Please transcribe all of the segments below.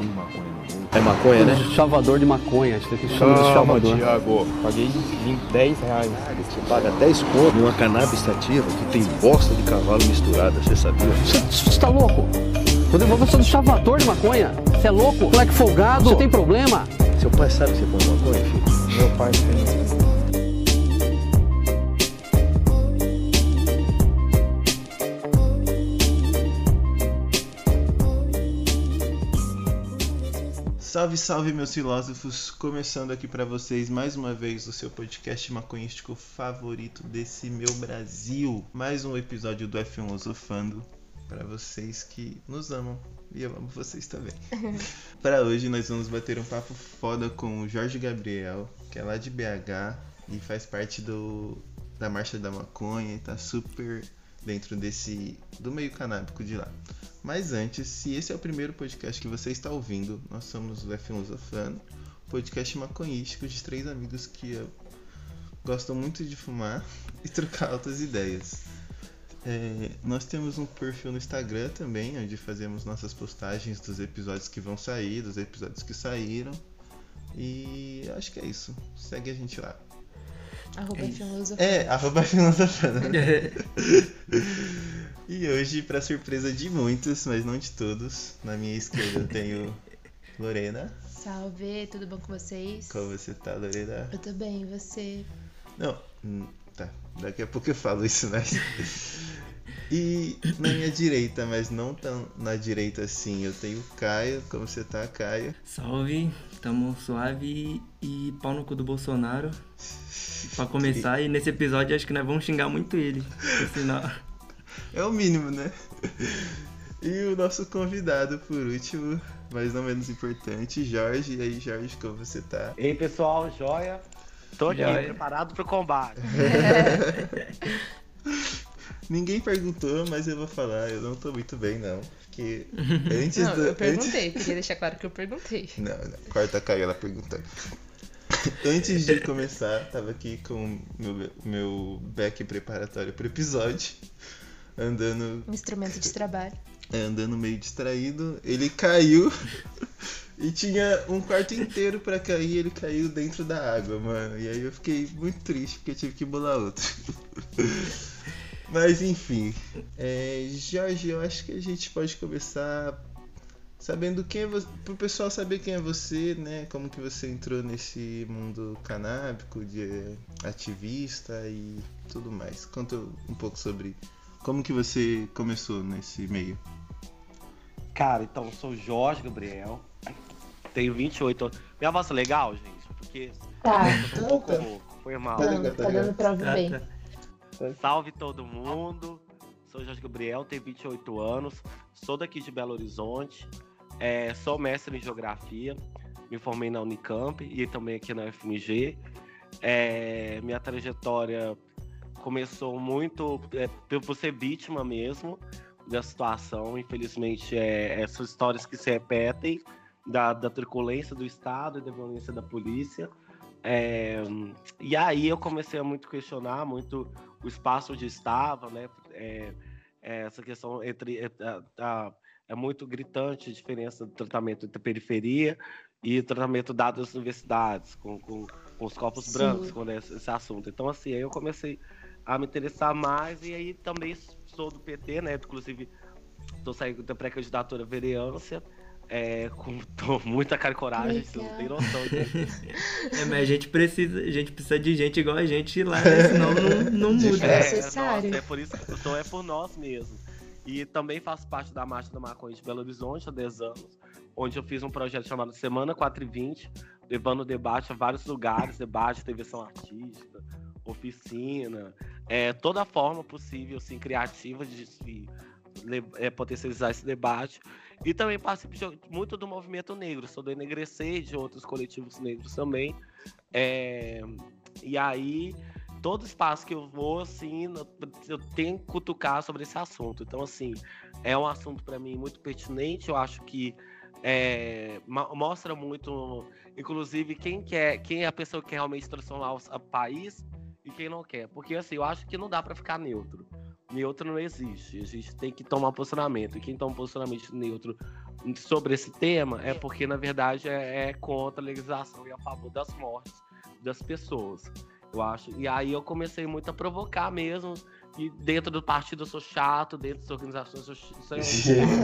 fumo maconha no mundo. É maconha, né? Chavador de maconha, acho que chama de chavador. Thiago. Paguei 20, 10 reais. Você paga 10 conto numa cannabis sativa que tem bosta de cavalo misturada, você sabia? Você tá louco? Rodrigo, você é um chavador de maconha? Você é louco? Moleque folgado? Você tem problema? Seu pai sabe que você fuma maconha, filho? Meu pai tem. Salve, salve, meus filósofos! Começando aqui para vocês mais uma vez o seu podcast maconhístico favorito desse meu Brasil. Mais um episódio do F1 Osofando para vocês que nos amam e eu amo vocês também. para hoje nós vamos bater um papo foda com o Jorge Gabriel, que é lá de BH e faz parte do da Marcha da Maconha e tá super dentro desse do meio canábico de lá. Mas antes, se esse é o primeiro podcast que você está ouvindo, nós somos o F1 Zofano, podcast maconhístico de três amigos que gostam muito de fumar e trocar altas ideias. É, nós temos um perfil no Instagram também, onde fazemos nossas postagens dos episódios que vão sair, dos episódios que saíram. E acho que é isso. Segue a gente lá. Arroba é, filosofando. é, arroba filosofando. E hoje, para surpresa de muitos, mas não de todos, na minha esquerda eu tenho Lorena. Salve, tudo bom com vocês? Como você tá, Lorena? Eu tô bem, e você? Não, hum, tá. Daqui a pouco eu falo isso, né? E na minha direita, mas não tão na direita assim, eu tenho o Caio. Como você tá, Caio? Salve, tamo suave e pau no cu do Bolsonaro. Pra começar, e nesse episódio acho que nós vamos xingar muito ele. Por sinal. É o mínimo, né? E o nosso convidado, por último, mas não menos importante, Jorge. E aí, Jorge, como você tá? Ei, pessoal, joia? Tô aqui, Joia. preparado pro combate. Ninguém perguntou, mas eu vou falar, eu não tô muito bem, não. Porque antes Não, do. eu antes- perguntei, queria deixar claro que eu perguntei. Não, não. Corta a ela perguntando. Antes de começar, tava aqui com meu, meu back preparatório pro episódio. Andando, Um instrumento de trabalho. andando meio distraído. Ele caiu e tinha um quarto inteiro pra cair. Ele caiu dentro da água, mano. E aí eu fiquei muito triste porque eu tive que bolar outro. Mas enfim, é, Jorge, eu acho que a gente pode começar sabendo quem é você, pro pessoal saber quem é você, né? Como que você entrou nesse mundo canábico, de ativista e tudo mais. Conta um pouco sobre como que você começou nesse meio. Cara, então, eu sou o Jorge Gabriel. Tenho 28 anos. Minha voz é legal, gente? Porque Tá, um pouco rouco. Foi mal. Tá legal, tá dando pra ouvir Tá, bem. tá. Salve todo mundo. Sou Jorge Gabriel, tenho 28 anos. Sou daqui de Belo Horizonte. É, sou mestre em geografia. Me formei na Unicamp e também aqui na UFMG. É, minha trajetória começou muito é, por ser vítima mesmo da situação. Infelizmente, é, essas histórias que se repetem da, da truculência do Estado e da violência da polícia. É, e aí eu comecei a muito questionar muito o espaço onde estava, né? É, é, essa questão entre é, a- a- é muito gritante a diferença do tratamento entre periferia e tratamento dado às universidades com, com, com os corpos Sim. brancos quando é esse, esse assunto. Então assim, aí eu comecei a me interessar mais e aí também sou do PT, né? Inclusive estou saindo da pré-candidatura à vereança. É, com tô muita cara e coragem, vocês não tem noção. É, mas a gente precisa, a gente precisa de gente igual a gente lá, né? Senão não, não muda. É necessário. nossa, é por isso que eu tô, é por nós mesmo. E também faço parte da Marcha da Maconha de Belo Horizonte há 10 anos, onde eu fiz um projeto chamado Semana 420, levando debate a vários lugares, debate, televisão artística, oficina, é, toda forma possível, assim, criativa de le- é, potencializar esse debate. E também participo de- muito do movimento negro, sou do Enegrecer de outros coletivos negros também. É, e aí, todo espaço que eu vou, assim, eu tenho que cutucar sobre esse assunto. Então, assim, é um assunto para mim muito pertinente. Eu acho que é, mostra muito, inclusive, quem quer, quem é a pessoa que realmente transformar o país e quem não quer. Porque, assim, eu acho que não dá para ficar neutro. Neutro não existe. A gente tem que tomar posicionamento. E quem toma posicionamento neutro sobre esse tema é porque, na verdade, é, é contra a legalização e a favor das mortes das pessoas. Eu acho. E aí eu comecei muito a provocar mesmo. E dentro do partido eu sou chato, dentro das organizações eu sou.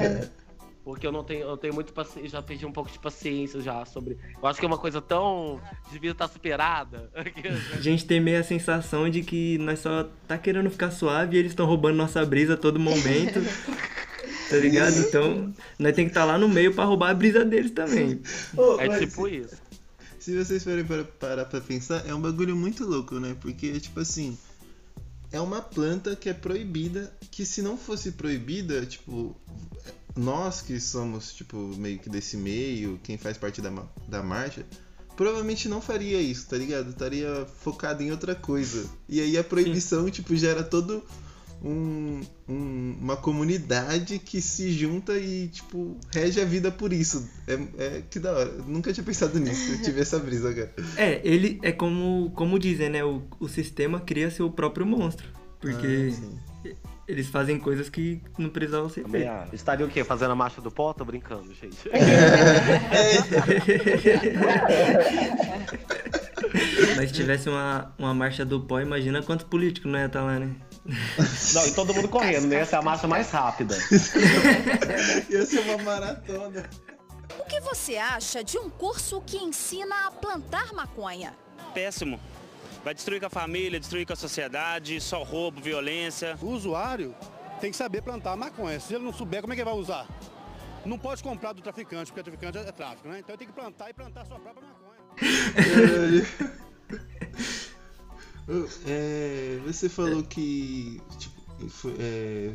É porque eu não tenho, eu tenho muito paciência, já perdi um pouco de paciência já sobre. Eu acho que é uma coisa tão. devia estar superada. A gente tem meio a sensação de que nós só tá querendo ficar suave e eles estão roubando nossa brisa a todo momento. tá ligado? Então, nós tem que estar tá lá no meio para roubar a brisa deles também. Oh, é tipo isso. Se vocês forem para, parar pra pensar, é um bagulho muito louco, né? Porque, tipo assim, é uma planta que é proibida, que se não fosse proibida, tipo, nós que somos, tipo, meio que desse meio, quem faz parte da, da marcha, provavelmente não faria isso, tá ligado? Estaria focado em outra coisa. E aí a proibição, Sim. tipo, gera todo um, um, uma comunidade que se junta e, tipo, rege a vida por isso. É, é que da hora. nunca tinha pensado nisso. Eu tive essa brisa agora. É, ele é como, como dizem, né? O, o sistema cria seu próprio monstro. Porque ah, eles fazem coisas que não precisavam ser feitas. Estaria o quê? Fazendo a marcha do pó? Tô brincando, gente. Mas se tivesse uma, uma marcha do pó, imagina quantos políticos não ia estar tá lá, né? Não, e todo mundo correndo, né? Essa é a marcha mais rápida. Ia ser uma maratona. O que você acha de um curso que ensina a plantar maconha? Péssimo. Vai destruir com a família, destruir com a sociedade, só roubo, violência. O usuário tem que saber plantar maconha. Se ele não souber, como é que ele vai usar? Não pode comprar do traficante, porque o traficante é tráfico, né? Então ele tem que plantar e plantar a sua própria maconha. É, você falou que tipo, foi, é,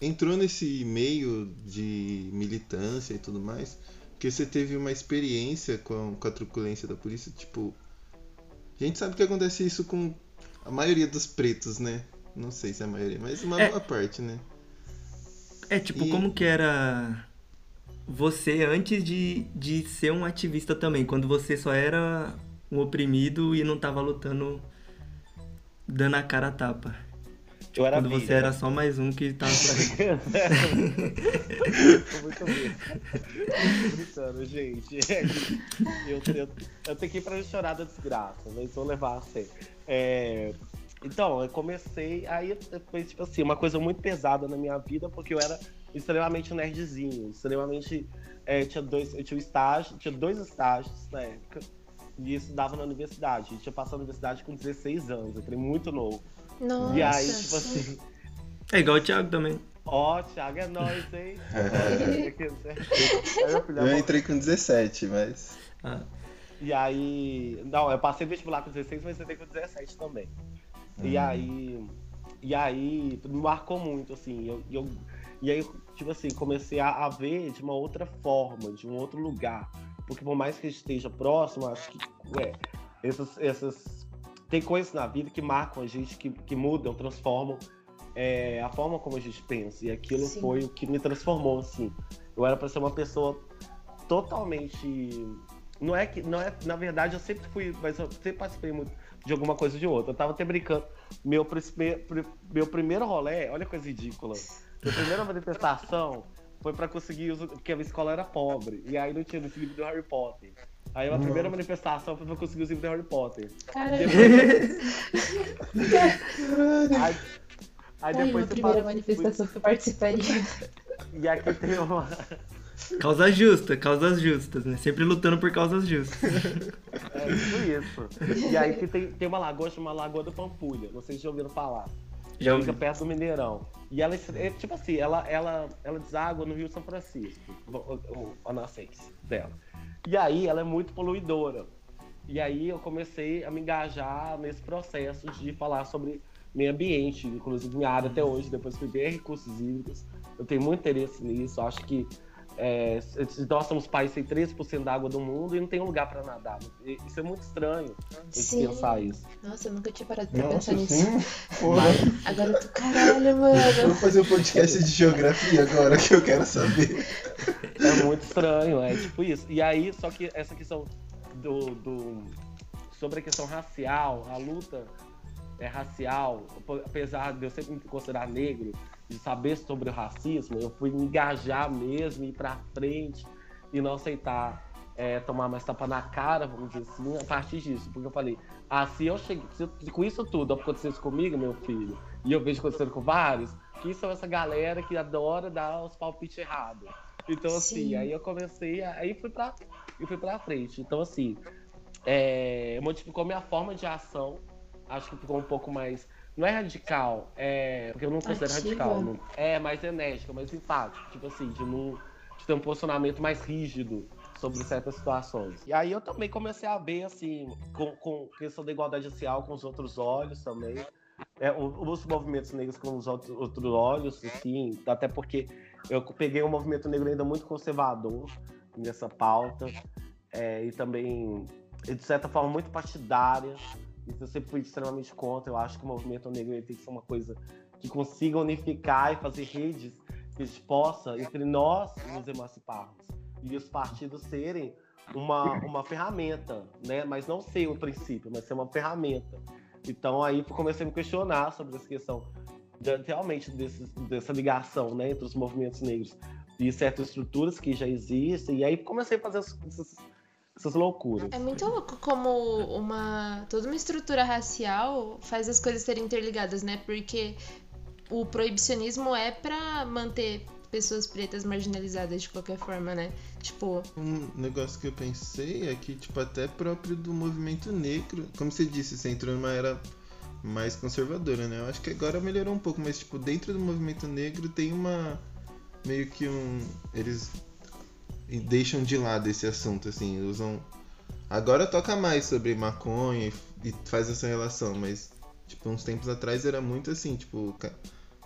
entrou nesse meio de militância e tudo mais, porque você teve uma experiência com, com a truculência da polícia. Tipo, a gente sabe que acontece isso com a maioria dos pretos, né? Não sei se é a maioria, mas uma é, boa parte, né? É tipo, e... como que era você antes de, de ser um ativista também, quando você só era um oprimido e não tava lutando dando a cara a tapa. Eu era Quando vida. você era só mais um que tava muito bem. Brincando, gente. Eu, eu, eu, tenho que ir pra chorar da desgraça, mas vou levar a sério. É, então, eu comecei. Aí foi tipo assim, uma coisa muito pesada na minha vida, porque eu era extremamente nerdzinho, extremamente. É, tinha dois, eu tinha um estágio, tinha dois estágios na época e estudava na universidade. Eu tinha passado na universidade com 16 anos, eu entrei muito novo. Nossa. E aí, tipo assim. É igual o Thiago também. Ó, oh, Thiago é nóis, hein? eu entrei com 17, mas. Ah. E aí. Não, eu passei vestibular com 16, mas entrei com 17 também. Hum. E aí. E aí, me marcou muito, assim. Eu, eu, e aí, tipo assim, comecei a, a ver de uma outra forma, de um outro lugar porque por mais que esteja próximo, acho que é, essas, essas tem coisas na vida que marcam a gente, que, que mudam, transformam é, a forma como a gente pensa. E aquilo Sim. foi o que me transformou, assim. Eu era para ser uma pessoa totalmente. Não é que. Não é, na verdade, eu sempre fui. Mas eu sempre participei muito de alguma coisa ou de outra. Eu tava até brincando. Meu, meu primeiro rolê, olha coisa ridícula. Minha primeira manifestação foi pra conseguir usar, porque a minha escola era pobre. E aí não tinha esse livro do Harry Potter. Aí a primeira manifestação foi pra conseguir o livro do Harry Potter. Caralho. Depois... aí, aí depois Ai, primeira manifestação que eu participaria. E aqui tem uma. Causa justa, causas justas, né? Sempre lutando por causas justas. É tipo isso. E aí tem, tem uma lagoa chamada Lagoa do Pampulha. Se já ouviram falar. Já fica perto do Mineirão. E ela, é, tipo assim, ela, ela, ela deságua no Rio São Francisco, a nascença dela. E aí ela é muito poluidora. E aí eu comecei a me engajar nesse processo de falar sobre meio ambiente, inclusive minha área até hoje, depois fui ver recursos hídricos. Eu tenho muito interesse nisso, acho que é, nós somos país sem 13% da água do mundo e não tem um lugar para nadar. Isso é muito estranho sim. pensar isso. Nossa, eu nunca tinha parado pra Nossa, pensar sim. nisso. Mas, agora eu tô caralho, mano. Vou fazer um podcast de geografia agora que eu quero saber. É muito estranho, é tipo isso. E aí, só que essa questão do, do sobre a questão racial, a luta é racial, apesar de eu sempre me considerar negro, de saber sobre o racismo, eu fui me engajar mesmo, ir pra frente e não aceitar é, tomar mais tapa na cara, vamos dizer assim, a partir disso. Porque eu falei, ah, se eu cheguei, se com isso tudo acontecesse comigo, meu filho, e eu vejo acontecendo com vários, que são essa galera que adora dar os palpites errados. Então, assim, Sim. aí eu comecei, a- aí fui pra, e fui pra frente. Então, assim, é, modificou minha forma de ação. Acho que ficou um pouco mais. Não é radical, é. Porque eu não considero Ativa. radical. Não, é mais enérgica, mais enfática. Tipo assim, de, não, de ter um posicionamento mais rígido sobre certas situações. E aí eu também comecei a ver, assim, com, com questão da igualdade racial com os outros olhos também. É, os movimentos negros com os outros, outros olhos, assim, até porque eu peguei um movimento negro ainda muito conservador nessa pauta, é, e também, de certa forma, muito partidária. Isso eu sempre fui extremamente contra. Eu acho que o movimento negro tem que ser uma coisa que consiga unificar e fazer redes que possa, entre nós, nos emanciparmos. E os partidos serem uma, uma ferramenta, né? Mas não ser o princípio, mas ser uma ferramenta. Então aí comecei a me questionar sobre essa questão de- realmente desse, dessa ligação né, entre os movimentos negros e certas estruturas que já existem. E aí comecei a fazer as- essas, loucuras. É muito louco como uma toda uma estrutura racial faz as coisas serem interligadas, né? Porque o proibicionismo é pra manter pessoas pretas marginalizadas de qualquer forma, né? Tipo, Um negócio que eu pensei é que, tipo, até próprio do movimento negro, como você disse, você entrou numa era mais conservadora, né? Eu acho que agora melhorou um pouco, mas, tipo, dentro do movimento negro tem uma. meio que um. Eles deixam de lado esse assunto, assim, usam. Agora toca mais sobre maconha e, e faz essa relação, mas, tipo, uns tempos atrás era muito assim, tipo, ca-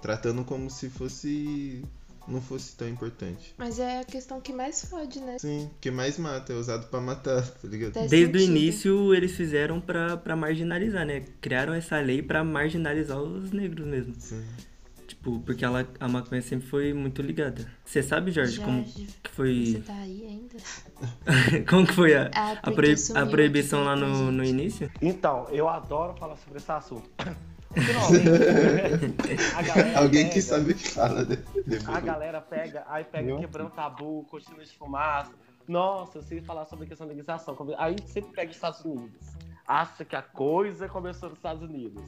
tratando como se fosse. não fosse tão importante. mas é a questão que mais fode, né? Sim, que mais mata, é usado pra matar, tá ligado? Desde o início eles fizeram pra, pra marginalizar, né? Criaram essa lei pra marginalizar os negros mesmo. Sim. Tipo, porque ela, a maconha sempre foi muito ligada. Você sabe, Jorge, Já- como que Você foi. tá aí ainda? como que foi a, Ah, a, porque proib- sumiu a proibição lá no, no início? Então, eu adoro falar sobre esse assunto. Finalmente, Alguém pega- que sabe que fala, né? A galera pega, aí pega Viu? quebrando tabu, cortina de fumaça. Nossa, eu sei falar sobre a questão da legalização. Aí sempre pega os Estados Unidos. Acha que a coisa começou nos Estados Unidos.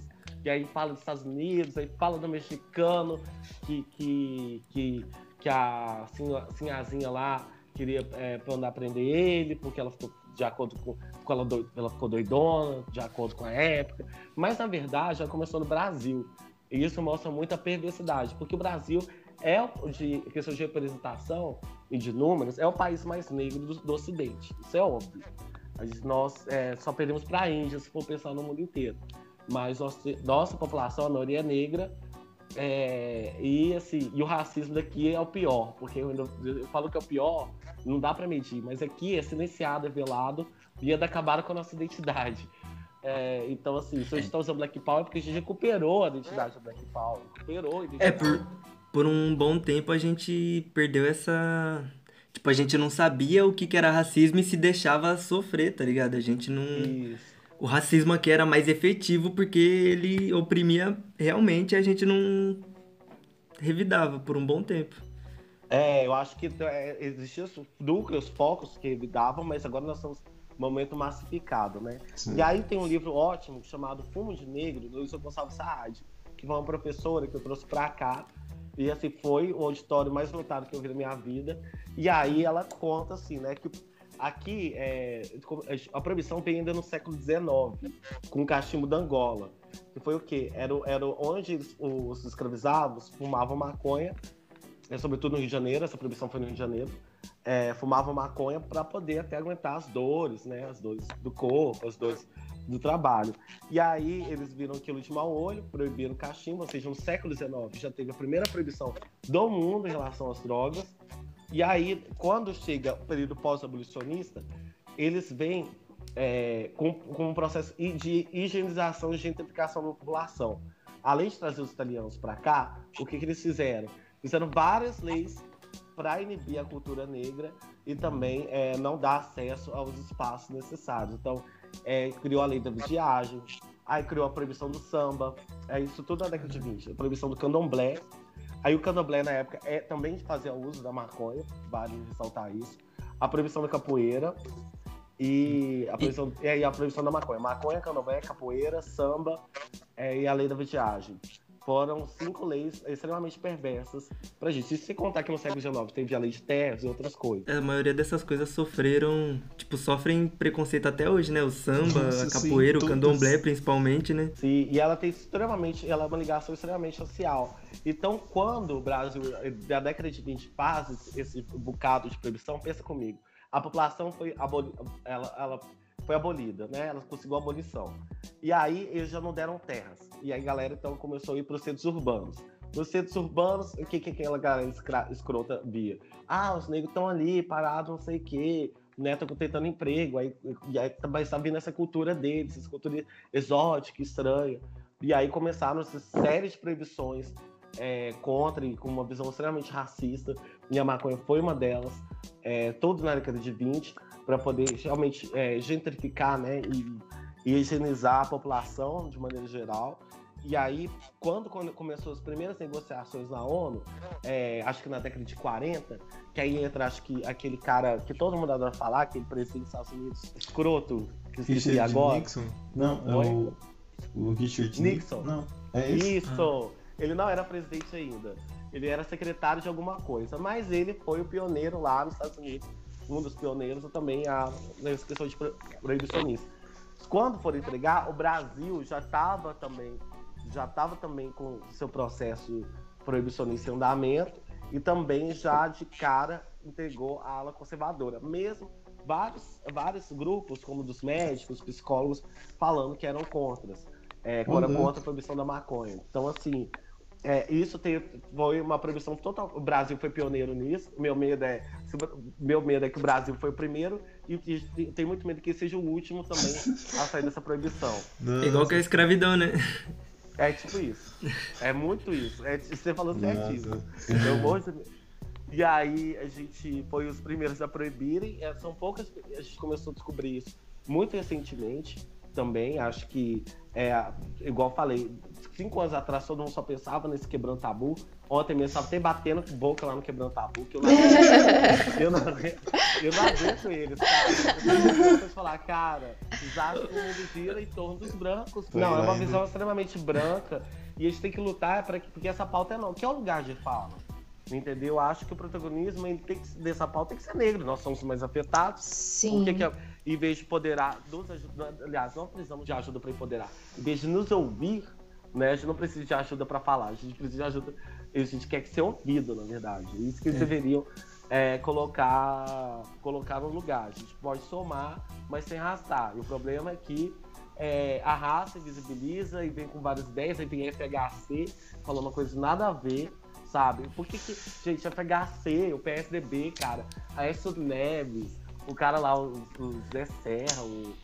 E aí fala dos Estados Unidos, aí fala do mexicano que, que, que, que a senhazinha lá queria é, mandar prender ele, porque ela ficou de acordo com. porque ela, ela ficou doidona, de acordo com a época. Mas na verdade já começou no Brasil. E isso mostra muita perversidade, porque o Brasil é, de questão de representação e de números, é o país mais negro do, do Ocidente. Isso é óbvio. Nós é, só perdemos para a Índia se for pensar no mundo inteiro. Mas nossa, nossa população, a maioria é negra, é, e, assim, e o racismo daqui é o pior, porque eu, ainda- eu falo que é o pior, não dá para medir, mas aqui é silenciado, é velado, e ainda acabaram com a nossa identidade. É, então, assim, se a gente tá usando Black Power é porque a gente recuperou a identidade do Black Power, recuperou a identidade. É, por, por um bom tempo a gente perdeu essa. Tipo, a gente não sabia o que, que era racismo e se deixava sofrer, tá ligado? A gente não. Isso. O racismo aqui era mais efetivo porque ele oprimia realmente e a gente não revidava por um bom tempo. É, eu acho que é, existiam os núcleos, focos que davam, mas agora nós estamos no momento massificado, né? Sim. E aí tem um livro ótimo chamado Fumo de Negro, do Wilson Gonçalves Saad, que foi uma professora que eu trouxe pra cá. E assim, foi o auditório mais lotado que eu vi na minha vida. E aí ela conta assim, né, que aqui é, a proibição veio ainda no século XIX, com o cachimbo da Angola. Que foi o quê? Era, era onde os escravizados fumavam maconha, é, sobretudo no Rio de Janeiro, essa proibição foi no Rio de Janeiro, é, fumavam maconha para poder até aguentar as dores, né? As dores do corpo, as dores do trabalho. E aí eles viram aquilo de mau olho, proibiram o cachimbo, ou seja, no século XIX já teve a primeira proibição do mundo em relação às drogas. E aí, quando chega o período pós-abolicionista, eles vêm é, com, com um processo de higienização e gentrificação da população. Além de trazer os italianos para cá, o que, que eles fizeram? Fizeram várias leis para inibir a cultura negra e também é, não dar acesso aos espaços necessários. Então, é, criou a lei da vigiagem, aí criou a proibição do samba, é isso tudo na década de 20, a proibição do candomblé, Aí o candomblé na época é também fazia uso da maconha, vale ressaltar isso. A proibição da capoeira e a proibição, e... aí a proibição da maconha. Maconha, candomblé, capoeira, samba é, e a lei da vestiagem foram cinco leis extremamente perversas pra gente. E se contar que no século XIX teve a lei de terras e outras coisas. A maioria dessas coisas sofreram, tipo, sofrem preconceito até hoje, né? O samba, Nossa, a capoeira, sim, o candomblé, principalmente, né? Sim, e ela tem extremamente, ela é uma ligação extremamente social. Então, quando o Brasil, da década de 20, faz esse bocado de proibição, pensa comigo. A população foi abolida, ela, ela foi abolida, né? Ela conseguiu a abolição. E aí eles já não deram terras. E aí a galera então começou a ir para os centros urbanos. Nos centros urbanos, o que, que aquela galera escrota via? Ah, os negros estão ali, parados, não sei o quê, né? Estão tentando emprego. Aí, e aí também está vindo essa cultura deles, essa cultura exótica, estranha. E aí começaram essa série de proibições é, contra e com uma visão extremamente racista. E a maconha foi uma delas, é, todos na década de 20 para poder realmente é, gentrificar né, e, e higienizar a população de maneira geral. E aí, quando, quando começou as primeiras negociações na ONU, é, acho que na década de 40, que aí entra, acho que aquele cara que todo mundo adora falar, aquele presidente dos Estados Unidos, escroto, que esqueci agora. Nixon? Não, é o, o Richard Nixon. Não, é esse? Isso! Ah. Ele não era presidente ainda. Ele era secretário de alguma coisa, mas ele foi o pioneiro lá nos Estados Unidos um dos pioneiros também a, nessa questão de proibicionista. Quando for entregar, o Brasil já estava também, já estava também com seu processo proibicionista em andamento e também já de cara entregou a ala conservadora, mesmo vários, vários grupos, como dos médicos, psicólogos, falando que eram contras, é, uhum. contra a proibição da maconha. Então, assim, é, isso tem, foi uma proibição total. O Brasil foi pioneiro nisso. Meu medo é, meu medo é que o Brasil foi o primeiro e, e tem muito medo que seja o último também a sair dessa proibição. Nossa. Igual que a escravidão, né? É tipo isso. É muito isso. É, você falou certíssimo. Eu morro. E aí a gente foi os primeiros a proibirem. É, são poucas. A gente começou a descobrir isso muito recentemente também. Acho que é igual falei, cinco anos atrás todo mundo só pensava nesse quebrando tabu. Ontem mesmo estava até batendo com boca lá no quebrando tabu, que eu não aguento, eu não, eu não aguento eles, cara. Falar, cara, acham que o mundo gira em torno dos brancos. Não, é uma visão extremamente branca. E a gente tem que lutar para que, porque essa pauta é não. Que é o lugar de fala. Entendeu? Eu acho que o protagonismo tem que, dessa pauta tem que ser negro. Nós somos mais afetados. Sim. Que que é, em vez de poderar, nos, aliás, não precisamos de ajuda para empoderar. Em vez de nos ouvir, né? A gente não precisa de ajuda para falar, a gente precisa de ajuda. A gente quer ser ouvido, na verdade. É isso que eles é. deveriam é, colocar, colocar no lugar. A gente pode somar, mas sem arrastar. E o problema é que é, arrasta, visibiliza e vem com várias ideias, aí vem FHC falando uma coisa nada a ver, sabe? Por que, que gente, FHC, o PSDB, cara, a Aécio Neves, o cara lá, o, o Zé Serra, o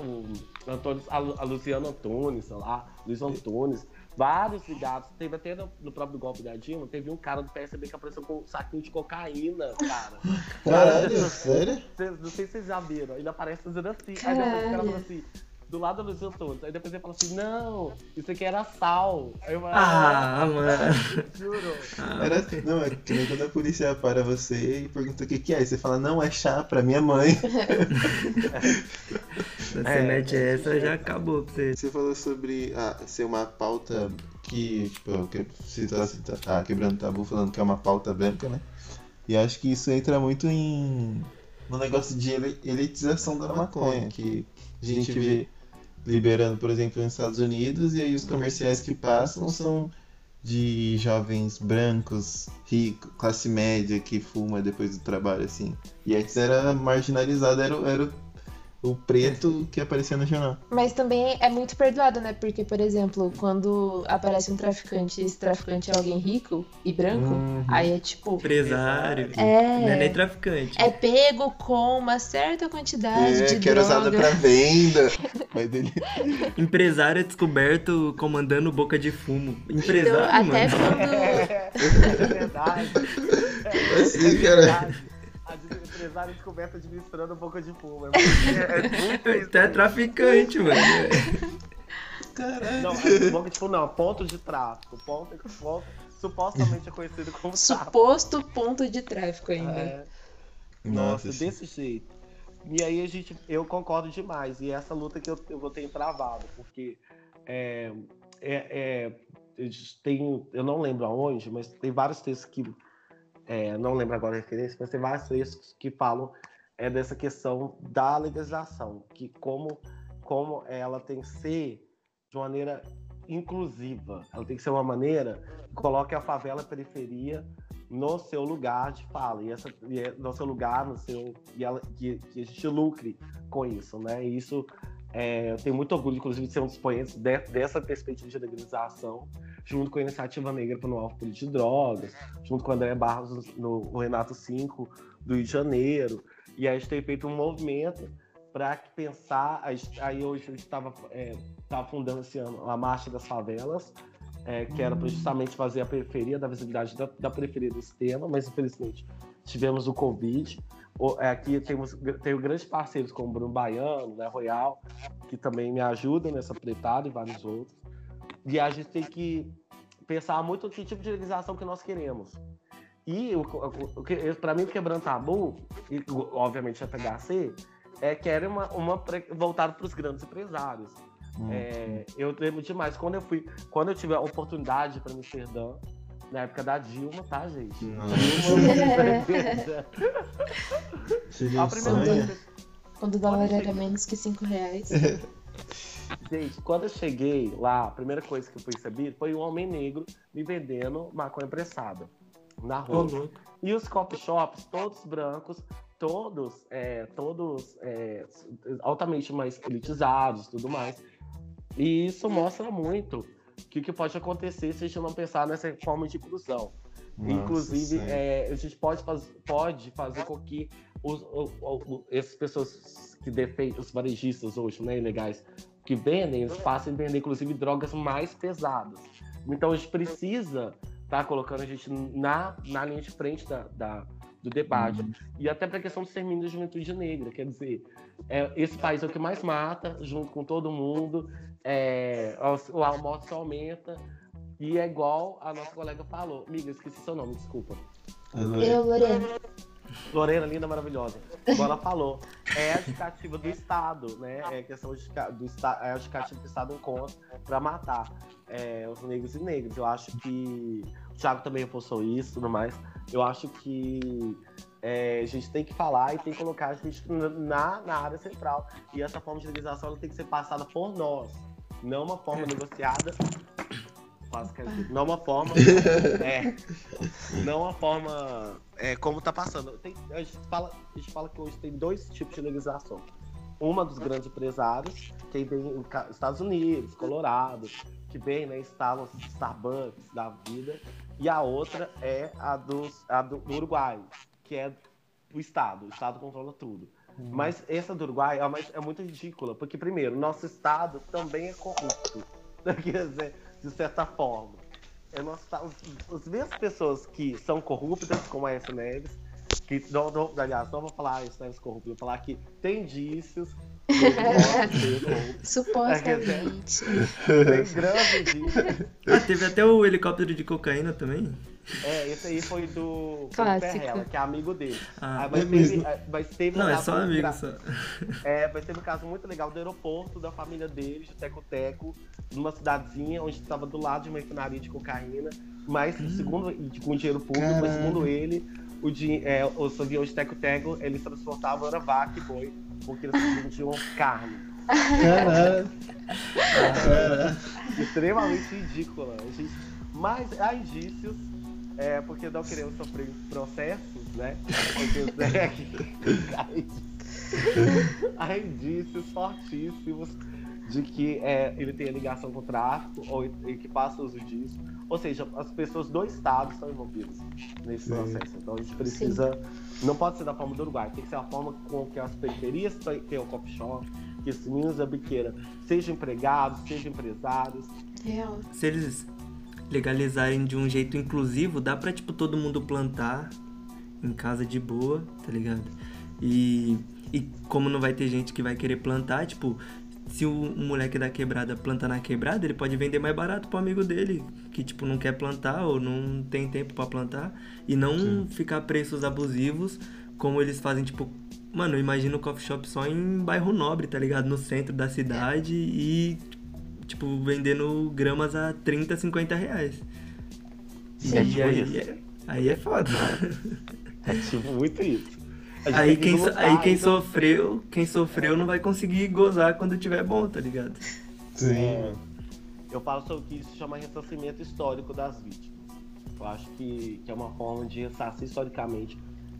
o Antônio, a Luciana Antunes, sei lá, Luiz Antunes, vários ligados. Teve até no, no, próprio golpe da Dilma, teve um cara do PSB que apareceu com um saquinho de cocaína, cara. Caralho, sério? Não sei se vocês já viram, ele aparece fazendo assim. Caralho. Aí depois o cara falou assim, do lado do Luiz Antônio. Aí depois ele falou assim, não, isso aqui era sal. Aí eu ah, ah mano. Juro. Era, não, é que nem quando a polícia para você e pergunta o que, que é. Aí você fala, não, é chá pra minha mãe. Se você é, mete essa, já acabou pra você. Você falou sobre ah, ser uma pauta que, tipo, que, você tá, tá, tá quebrando tabu falando que é uma pauta branca, né? E acho que isso entra muito em no negócio de elitização da maconha, que a gente vê liberando, por exemplo, nos Estados Unidos, e aí os comerciais que passam são de jovens brancos, ricos, classe média, que fuma depois do trabalho, assim. E antes era marginalizado, era, era o preto que aparecia no jornal. Mas também é muito perdoado, né? Porque, por exemplo, quando aparece um traficante e esse traficante é alguém rico e branco, uhum. aí é tipo. Empresário. É. Não é nem traficante. É pego com uma certa quantidade é, de que era usada pra venda. Mas ele... Empresário é descoberto comandando boca de fumo. Empresário, então, até mano. quando. É verdade. É, assim, cara a empresário descoberta administrando um pouco de fumo. É, é, é, é traficante, mano. Caralho. Não, boca de fumo não, ponto de tráfico. Ponto, ponto, supostamente é conhecido como tráfico. Suposto ponto de tráfico ainda. É. Nossa, Nossa, desse jeito. E aí a gente, eu concordo demais. E essa luta que eu, eu vou ter travado, porque é, é, é, eu tenho, eu não lembro aonde, mas tem vários textos que é, não lembro agora a referência, mas tem vários textos que falam é, dessa questão da legalização, que como, como ela tem que ser de maneira inclusiva, ela tem que ser uma maneira que coloque a favela a periferia no seu lugar de fala e, essa, e é- no seu lugar, no seu e ela, que, que a gente lucre com isso, né? E isso é, eu tenho muito orgulho, inclusive, de ser um dos expoentes de- dessa perspectiva de legalização, junto com a Iniciativa Negra para o Alvo Político de Drogas, junto com o André Barros no, Renato 5 do Rio de Janeiro. E aí a gente tem feito um movimento para pensar. Aí hoje a gente estava fundando esse ano a Marcha das Favelas, é, que era para justamente fazer a periferia, da visibilidade da, da periferia desse tema, mas infelizmente tivemos o Covid. É, Aqui temos tenho grandes parceiros como Bruno Baiano, né, Royal, que também me ajudam nessa pretada e vários outros. E a gente tem que pensar muito que tipo de legalização que nós queremos. E para mim, o quebrando tabu, e obviamente a PHC, é que era uma, uma voltada para os grandes empresários. É, eu lembro demais quando eu fui, quando eu tive a oportunidade para Amsterdã, na época da Dilma, tá, gente? Dilma, Seria a primeira sonho. coisa Quando o dólar era menos que 5 reais. Gente, quando eu cheguei lá, a primeira coisa que eu percebi foi um homem negro me vendendo maconha pressada na rua. E os coffee shops, todos brancos, todos, é, todos é, altamente mais elitizados e tudo mais. E isso mostra muito que o que pode acontecer se a gente não pensar nessa forma de inclusão. Nossa, Inclusive, é, a gente pode, faz, pode fazer com que os, o- o- o- essas pessoas que defendem, os varejistas hoje, né, ilegais, que vendem, eles passem a vender, inclusive, drogas mais pesadas. Então, a gente precisa estar colocando a gente na, na linha de frente da, da- do debate. E até para a questão do extermínio da juventude negra. Quer dizer, é, esse país é o que mais mata, junto com todo mundo. É, o- a morte só aumenta. E é igual a nossa colega falou. Amiga, esqueci seu nome, desculpa. Eu, Lorena. Lorena, linda, maravilhosa. Igual ela falou, é a justificativa do Estado, né? É a questão justifica- do Estado, é a justificativa que o Estado encontra para matar é, os negros e negras. Eu acho que o Thiago também reforçou isso e tudo mais. Eu acho que é, a gente tem que falar e tem que colocar a gente na, na área central. E essa forma de legalização ela tem que ser passada por nós, não uma forma negociada. Quase quer dizer, não uma forma. é, não uma forma. É, como tá passando. Tem- a, gente fala, a gente fala que hoje tem dois tipos de legalização. Uma dos grandes empresários, que vem Estados Unidos, Colorado, que vem, né, instalam os Starbucks da vida. E a outra é a, dos, a do, Uruguai, que é o Estado. O Estado controla tudo. Mas essa do Uruguai é, mais- é muito ridícula, porque, primeiro, nosso Estado também é corrupto. Quer dizer, de certa forma. É nosso, Estado- os, as mesmas pessoas que são corruptas, como a S. Neves, que não, não, aliás, não vou falar isso, Neves corrupto, vou falar que tem indícios que ele pode ser corrupto. Supostamente. Tem grandes indícios. Ah, teve até o helicóptero de cocaína também. É, esse aí foi do. Perrella, que é amigo dele. Ah, Ah, mas, é teve, mas teve Não, um é caso só muito amigo gra- só. É, mas teve um caso muito legal do aeroporto da família dele, de Teco Teco, numa cidadezinha onde estava do lado de uma refinaria de cocaína, mas segundo e com dinheiro público, mas segundo ele, o din- é, os aviões de Teco Teco, eles transportavam era vaca e boi, porque eles vendiam carne. Caralho. Extremamente ridícula. A gente- Mas há indícios, é, porque não queremos sofrer processos, né? Porque, né, há indícios fortíssimos de que é, ele tem ligação com o tráfico ou e que passa uso disso. Ou seja, as pessoas do Estado estão envolvidas nesse Sim. processo. Então a gente precisa. Não pode ser da forma do Uruguai, tem que ser a forma com que as periferias tenham o coffee shop, que esses meninos da biqueira sejam empregados, sejam empresários. Real. Se eles legalizarem de um jeito inclusivo, dá pra, tipo, todo mundo plantar em casa de boa, tá ligado? E, e como não vai ter gente que vai querer plantar, tipo, se o um moleque da quebrada plantar na quebrada, ele pode vender mais barato pro amigo dele, que tipo não quer plantar ou não tem tempo para plantar e não Sim. ficar preços abusivos como eles fazem tipo, mano, imagina o coffee shop só em bairro nobre, tá ligado? No centro da cidade e tipo vendendo gramas a 30, 50 reais. Sim, e aí, é, aí é foda. É tipo muito isso. Aí quem, aí quem sofreu, quem sofreu não vai conseguir gozar quando tiver bom, tá ligado? Sim. É, eu falo sobre que isso chama ressarcimento histórico das vítimas. Eu acho que, que é uma forma de ressarcir historicamente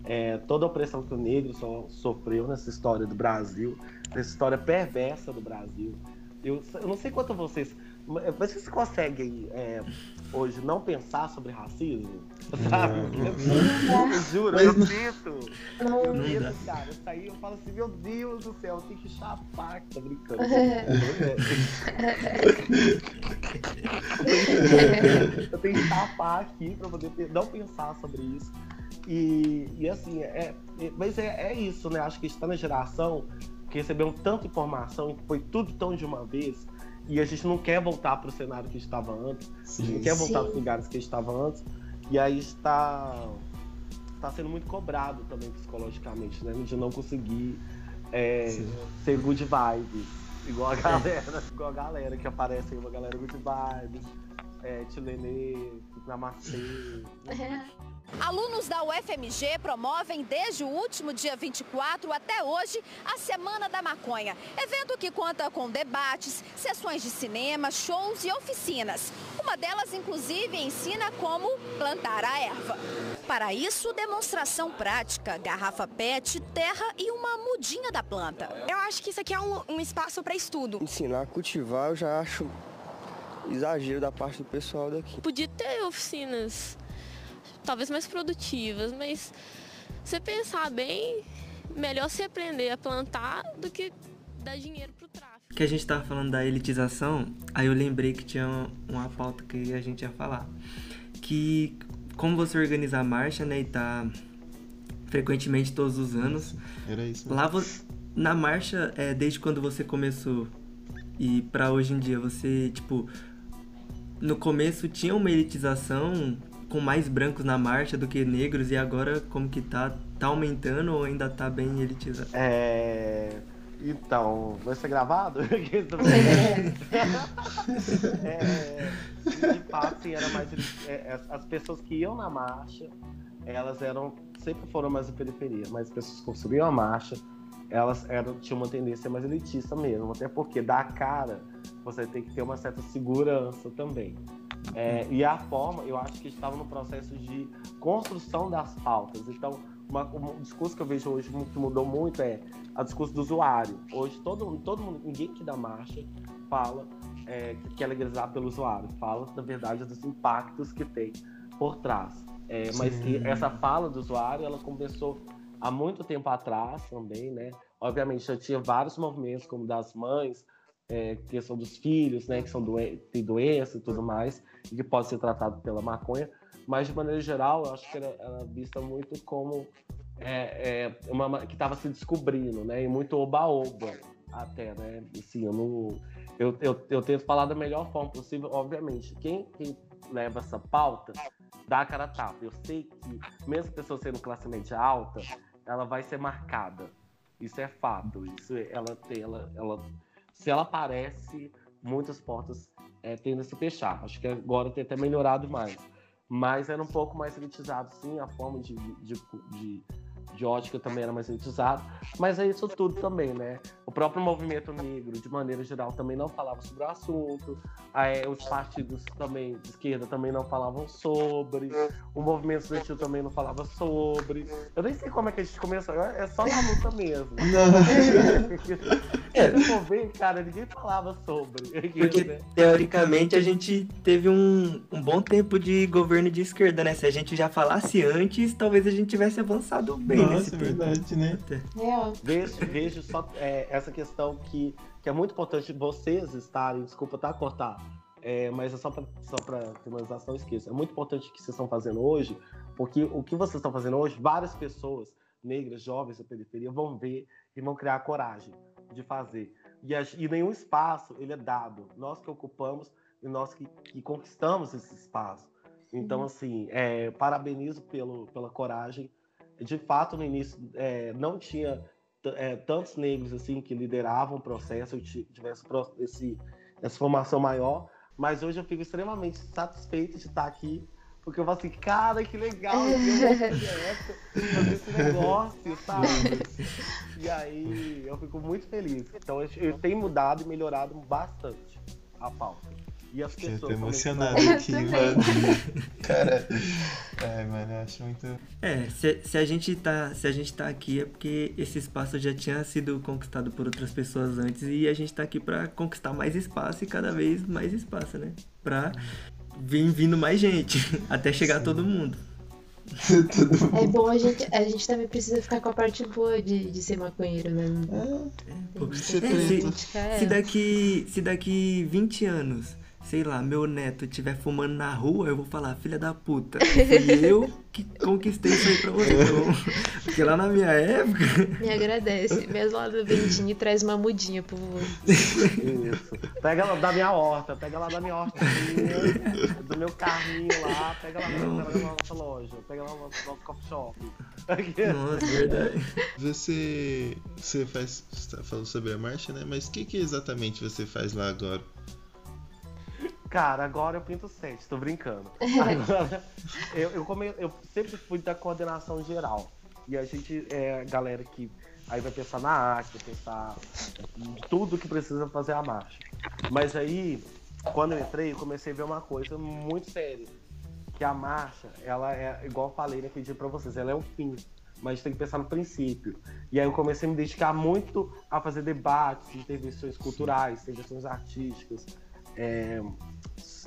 é, toda a opressão que o negro so, sofreu nessa história do Brasil, nessa história perversa do Brasil. Eu, eu não sei quanto vocês vocês conseguem é, hoje não pensar sobre racismo? Sabe? Não. Eu juro, Mas eu não... sinto. Eu sinto, cara. Isso aí eu falo assim, meu Deus do céu, eu tenho que chapar que tá brincando. eu tenho que chapar aqui pra poder não pensar sobre isso. E, e assim, é, é mas é, é isso, né? Acho que está na geração que recebeu tanta informação e foi tudo tão de uma vez e a gente não quer voltar para o cenário que estava antes, sim, a gente não quer voltar para os lugares que estava antes, e aí está, está sendo muito cobrado também psicologicamente, né? De não conseguir é, ser good vibes, igual a galera, igual a galera que aparece aí, uma galera good vibes, é, Tilene, Namastê. É. Alunos da UFMG promovem desde o último dia 24 até hoje a Semana da Maconha. Evento que conta com debates, sessões de cinema, shows e oficinas. Uma delas, inclusive, ensina como plantar a erva. Para isso, demonstração prática, garrafa PET, terra e uma mudinha da planta. Eu acho que isso aqui é um, um espaço para estudo. Ensinar a cultivar eu já acho exagero da parte do pessoal daqui. Podia ter oficinas talvez mais produtivas, mas você pensar bem, melhor se aprender a plantar do que dar dinheiro pro tráfico. Que a gente tava falando da elitização, aí eu lembrei que tinha uma, uma pauta que a gente ia falar. Que como você organizar a marcha, né, e tá frequentemente todos os anos. Era isso. Lá na marcha, é, desde quando você começou e para hoje em dia, você, tipo, no começo tinha uma elitização com mais brancos na marcha do que negros e agora como que tá? Tá aumentando ou ainda tá bem elitizado? É. Então, vai ser gravado? é, de fato, sim, era mais. É, é, as pessoas que iam na marcha, elas eram. Sempre foram mais de periferia, mas as pessoas que construíam a marcha, elas eram, tinham uma tendência mais elitista mesmo. Até porque da cara você tem que ter uma certa segurança também. É, e a forma, eu acho que estava no processo de construção das pautas. Então, uma, um discurso que eu vejo hoje que mudou muito é o discurso do usuário. Hoje, todo, todo mundo, ninguém que dá marcha fala é, que quer legalizar pelo usuário, fala, na verdade, dos impactos que tem por trás. É, mas que essa fala do usuário, ela começou há muito tempo atrás também, né? Obviamente, já tinha vários movimentos, como das mães, é, questão dos filhos, né, que são têm doença e tudo mais, e que pode ser tratado pela maconha, mas de maneira geral, eu acho que era, era vista muito como é, é, uma que estava se descobrindo, né, e muito oba-oba até, né, assim, eu não, eu, eu, eu tento falar da melhor forma possível, obviamente, quem, quem leva essa pauta dá a cara tapa, eu sei que mesmo a pessoa sendo classe média alta, ela vai ser marcada, isso é fato, isso ela tem, ela, ela se ela aparece, muitas portas é, tendem a se fechar. Acho que agora tem até melhorado mais. Mas era um pouco mais elitizado, sim, a forma de, de, de de ótica também era mais elitizado, mas é isso tudo também, né? O próprio movimento negro, de maneira geral, também não falava sobre o assunto, é, os partidos também de esquerda também não falavam sobre, o movimento estudantil também não falava sobre. Eu nem sei como é que a gente começou, é só na luta mesmo. é. Se for ver, cara, ninguém falava sobre. Porque, né? teoricamente, a gente teve um, um bom tempo de governo de esquerda, né? Se a gente já falasse antes, talvez a gente tivesse avançado bem nesse é verdade, né? É. Vejo, vejo só é, essa questão que, que é muito importante vocês estarem, desculpa tá cortar, é, mas é só para só finalização, esqueça. É muito importante o que vocês estão fazendo hoje, porque o que vocês estão fazendo hoje, várias pessoas negras, jovens da periferia, vão ver e vão criar coragem de fazer. E, a, e nenhum espaço ele é dado. Nós que ocupamos e nós que, que conquistamos esse espaço. Então, assim, é, parabenizo pelo, pela coragem. De fato, no início é, não tinha é, tantos negros assim que lideravam o processo, tivesse esse, essa formação maior, mas hoje eu fico extremamente satisfeito de estar aqui, porque eu falo assim, cara, que legal, eu fazer esse negócio, sabe? E aí eu fico muito feliz. Então eu, eu tenho mudado e melhorado bastante a pauta. E as pessoas. Eu tô emocionado aqui, mano. Cara, é, mano, eu acho muito. É, se, se, a gente tá, se a gente tá aqui é porque esse espaço já tinha sido conquistado por outras pessoas antes e a gente tá aqui pra conquistar mais espaço e cada vez mais espaço, né? Pra vir vindo mais gente, até chegar Sim. todo mundo. é bom a gente, a gente também precisa ficar com a parte boa de, de ser maconheiro, né? É, é, se, se, daqui, se daqui 20 anos sei lá, meu neto estiver fumando na rua, eu vou falar, filha da puta, fui eu que conquistei isso aí pra você. Então, porque lá na minha época. Me agradece. Mesmo lá do vendinho e traz uma mudinha pro vô. Isso. Pega lá da minha horta, pega lá da minha horta, do meu carrinho lá, pega lá na nossa loja, pega lá no nosso coffee shop. Nossa, verdade. Você, você faz. Você tá falando sobre a marcha, né? Mas o que, que exatamente você faz lá agora? Cara, agora eu pinto sete, tô brincando. Agora, eu, eu, come, eu sempre fui da coordenação geral. E a gente é galera que aí vai pensar na arte, vai pensar em tudo que precisa fazer a marcha. Mas aí, quando eu entrei, eu comecei a ver uma coisa muito séria. Que a marcha, ela é, igual eu falei, né, que eu disse pra vocês, ela é o fim. Mas tem que pensar no princípio. E aí eu comecei a me dedicar muito a fazer debates, intervenções culturais, intervenções artísticas. É,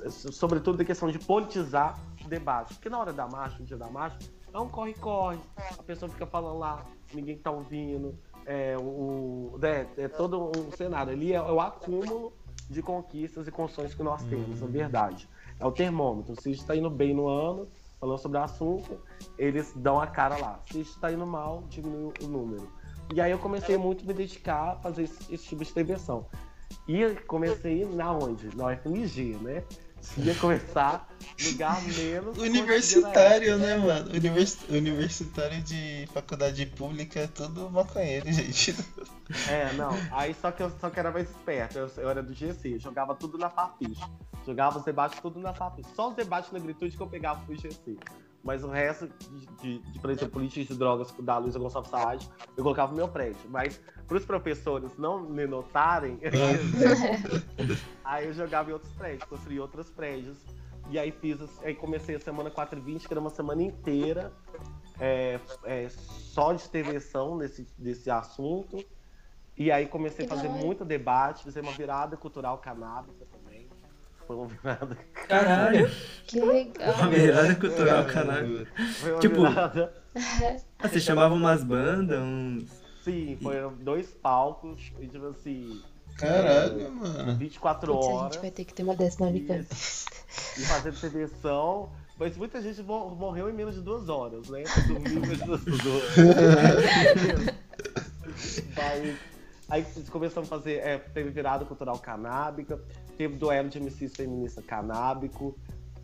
sobretudo da questão de politizar o debate. Porque na hora da marcha, no dia da marcha, é um corre-corre. A pessoa fica falando lá, ninguém tá ouvindo. É, o, é, é todo um cenário. Ali é, é, o acúmulo de conquistas e construções que nós temos, na uhum. verdade. É o termômetro. Se está indo bem no ano, falando sobre o assunto, eles dão a cara lá. Se está indo mal, diminui o número. E aí eu comecei muito a me dedicar a fazer esse, esse tipo de intervenção. E comecei na onde? Na UFMG, né? ia começar lugar menos. Universitário, né, mano? Univers... Universitário de faculdade pública é tudo maconheiro, gente. É, não. Aí só que eu só que era mais esperto. Eu, eu era do GC, jogava tudo na Fafiche. Jogava os debates tudo na Fafiche. Só os debates na negritude que eu pegava pro GC. Mas o resto de, de, de por exemplo, políticas de drogas da Luísa Gonçalves Saad, eu colocava no meu prédio. Mas para os professores não me notarem, aí eu jogava em outros prédios, construí outros prédios. E aí fiz, aí comecei a semana 420, que era uma semana inteira é, é, só de intervenção nesse, nesse assunto. E aí comecei a fazer muito debate, fazer uma virada cultural canábica foi uma virada. Caralho! Que legal! Uma virada cultural, caralho. Foi tipo. Ah, você chamava umas bandas, uns. Sim, foram dois palcos, e tipo assim. Caralho, é, mano. 24 horas. A gente vai ter que ter uma na vida. E fazendo seleção. Mas muita gente morreu em menos de duas horas, né? Dormiu em menos de duas horas. Aí começamos a fazer, é, teve virada cultural canábica, teve duelo de MCs feminista canábico.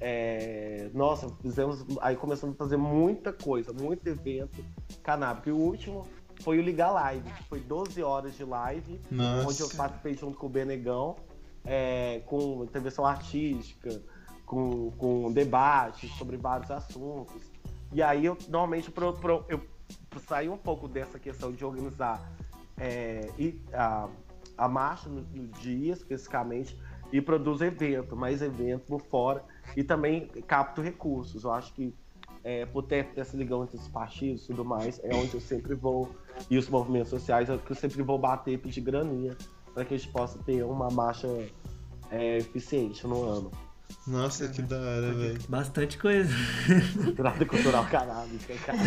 É, nossa, fizemos. Aí começamos a fazer muita coisa, muito evento canábico. E o último foi o Liga Live, que foi 12 horas de live, nossa. onde eu participei junto com o Benegão, é, com intervenção artística, com, com debates sobre vários assuntos. E aí eu normalmente pro, pro, eu saí um pouco dessa questão de organizar é, e, a, a marcha no, no, dia especificamente e produzo evento, mais evento por fora e também capto recursos. Eu acho que é, por ter essa ligação entre os partidos e tudo mais, é onde eu sempre vou, e os movimentos sociais, é que eu sempre vou bater e pedir graninha para que a gente possa ter uma marcha é, eficiente no ano. Nossa, que da hora, velho. Bastante coisa. Grado cultural canábica, cara.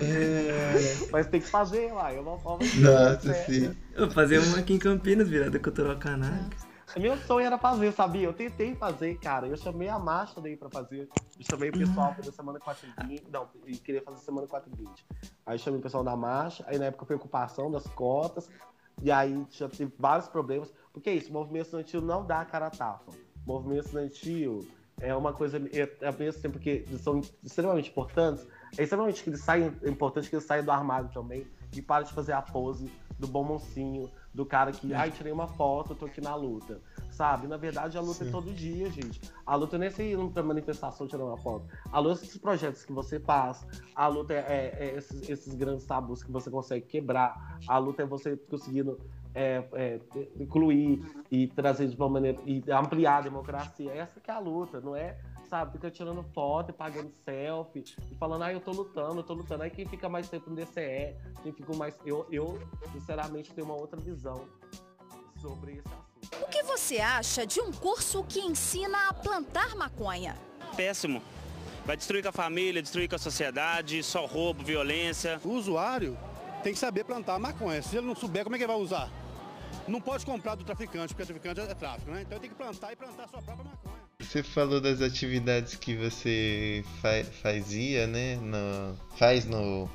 É... Mas tem que fazer lá, eu não posso. Nossa, sim. Eu fazer uma aqui em Campinas, virada cultural canábica. Meu sonho era fazer, sabia? Eu tentei fazer, cara. Eu chamei a marcha daí pra fazer. Eu chamei o pessoal pra semana 420. Não, eu queria fazer semana 420. Aí chamei o pessoal da marcha. Aí na época foi ocupação das cotas. E aí já teve vários problemas. Porque é isso, movimento estudantil não dá cara a tapa. Movimento estudantil é uma coisa, é, ao mesmo tempo que são extremamente importantes, é extremamente que eles saem, é importante que eles saiam do armário também e parem de fazer a pose do bom mocinho, do cara que, ai, tirei uma foto, tô aqui na luta. Sabe? Na verdade, a luta é Sim. é todo dia, gente. A luta não é você ir pra manifestação tirando uma foto. A luta é esses projetos que você faz. A luta é, é- é esses, esses grandes tabus que você consegue quebrar. A luta é você conseguindo é, é, incluir e trazer de uma maneira e ampliar a democracia. Essa que é a luta, não é, sabe, fica tirando foto pagando selfie e falando, ah, eu tô lutando, eu tô lutando. Aí quem fica mais tempo no DCE, quem fica mais. Eu, eu sinceramente, tenho uma outra visão sobre esse assunto. O que você acha de um curso que ensina a plantar maconha? Péssimo. Vai destruir com a família, destruir com a sociedade, só roubo, violência. O usuário tem que saber plantar maconha. Se ele não souber, como é que ele vai usar? Não pode comprar do traficante, porque o traficante é tráfico, né? Então ele tem que plantar e plantar a sua própria maconha. Você falou das atividades que você fa- fazia, né? No, faz no,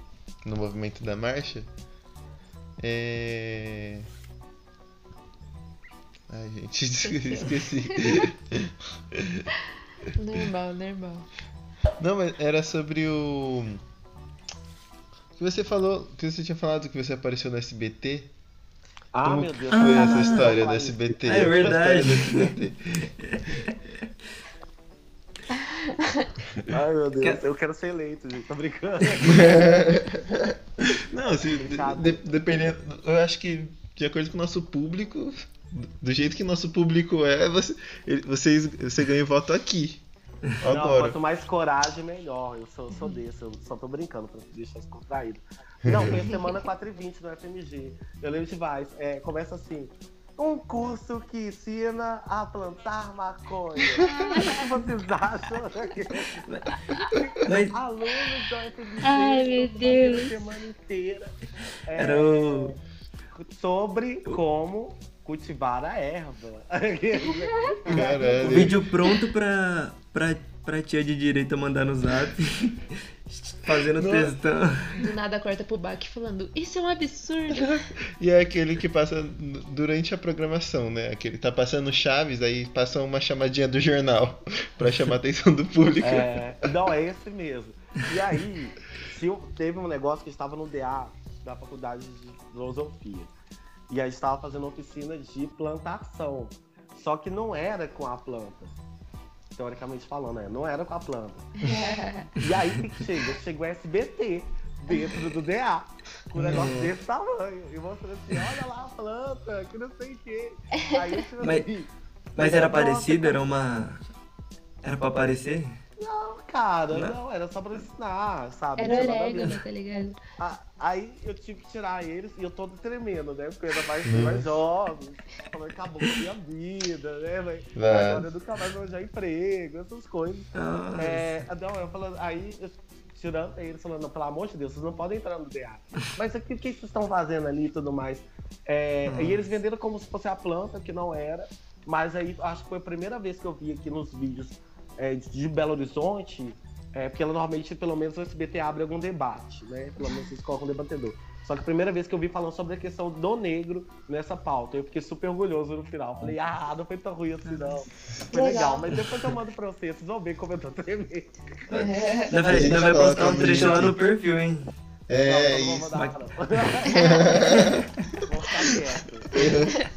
no movimento da marcha. É... Ai, gente, esqueci. Normal, normal. Não, mas era sobre o. Que você falou. Que você tinha falado que você apareceu no SBT. Ah, Como meu Deus. Foi Ah, essa história do. SBT? É verdade. Ai, meu Deus, eu quero ser eleito, gente. Tô brincando. Não, se, de- dependendo. Eu acho que de acordo com o nosso público, do jeito que nosso público é, você, vocês, você ganha voto aqui. Não, Agora. quanto mais coragem, melhor. Eu sou, sou desse, eu só tô brincando pra deixar isso contraído. Não, foi a semana 4 e 20 no FMG. Eu lembro de vários. É, começa assim. Um curso que ensina a plantar maconha. O que vocês acham? Mas- Alunos do FMG. Ai, meu Deus. a semana inteira. é, Era o. Sobre como cultivar a erva. O Caralho. vídeo pronto pra, pra, pra tia de direita mandar no zap. Fazendo Não. textão. Do nada corta pro Bach falando, isso é um absurdo. E é aquele que passa durante a programação, né? Aquele tá passando Chaves, aí passa uma chamadinha do jornal pra chamar a atenção do público. É, não, é esse mesmo. E aí, se eu- teve um negócio que estava no DA da faculdade de filosofia. E a gente estava fazendo oficina de plantação. Só que não era com a planta. Teoricamente falando, né? Não era com a planta. E aí o que que chega? Chega o SBT dentro do DA. Com um negócio desse tamanho. E mostrando assim, olha lá a planta, que não sei o quê. Aí eu Mas- Mas era Nossa, parecido? Era uma. Era pra aparecer? Não, cara, Não? não, era só pra ensinar, sabe? Era orégano, tá ligado? Ah, Aí eu tive que tirar eles e eu todo tremendo, né? Porque eu era mais, Nossa. mais jovem, falando que acabou a minha vida, né? Mas Vai. agora eu nunca mais vou arranjar emprego, essas coisas. Nossa. É, não, eu falando, aí eu tirando eles falando, pelo amor de Deus, vocês não podem entrar no DA. Mas aqui, o que vocês estão fazendo ali e tudo mais? É, e eles venderam como se fosse a planta, que não era. Mas aí acho que foi a primeira vez que eu vi aqui nos vídeos é, de Belo Horizonte, é, porque ela normalmente, pelo menos, o SBT abre algum debate, né? Pelo menos eles colocam um debatedor. Só que a primeira vez que eu vi falando sobre a questão do negro nessa pauta, eu fiquei super orgulhoso no final. Falei, ah, não foi tão ruim assim, não. Foi legal, Legal. mas depois eu mando pra vocês, vocês vão ver como eu tô tremendo. Ainda vai, ainda vai coloca postar um trecho lá no perfil, hein? É não, não isso. vou mandar, não. vou ficar quieto.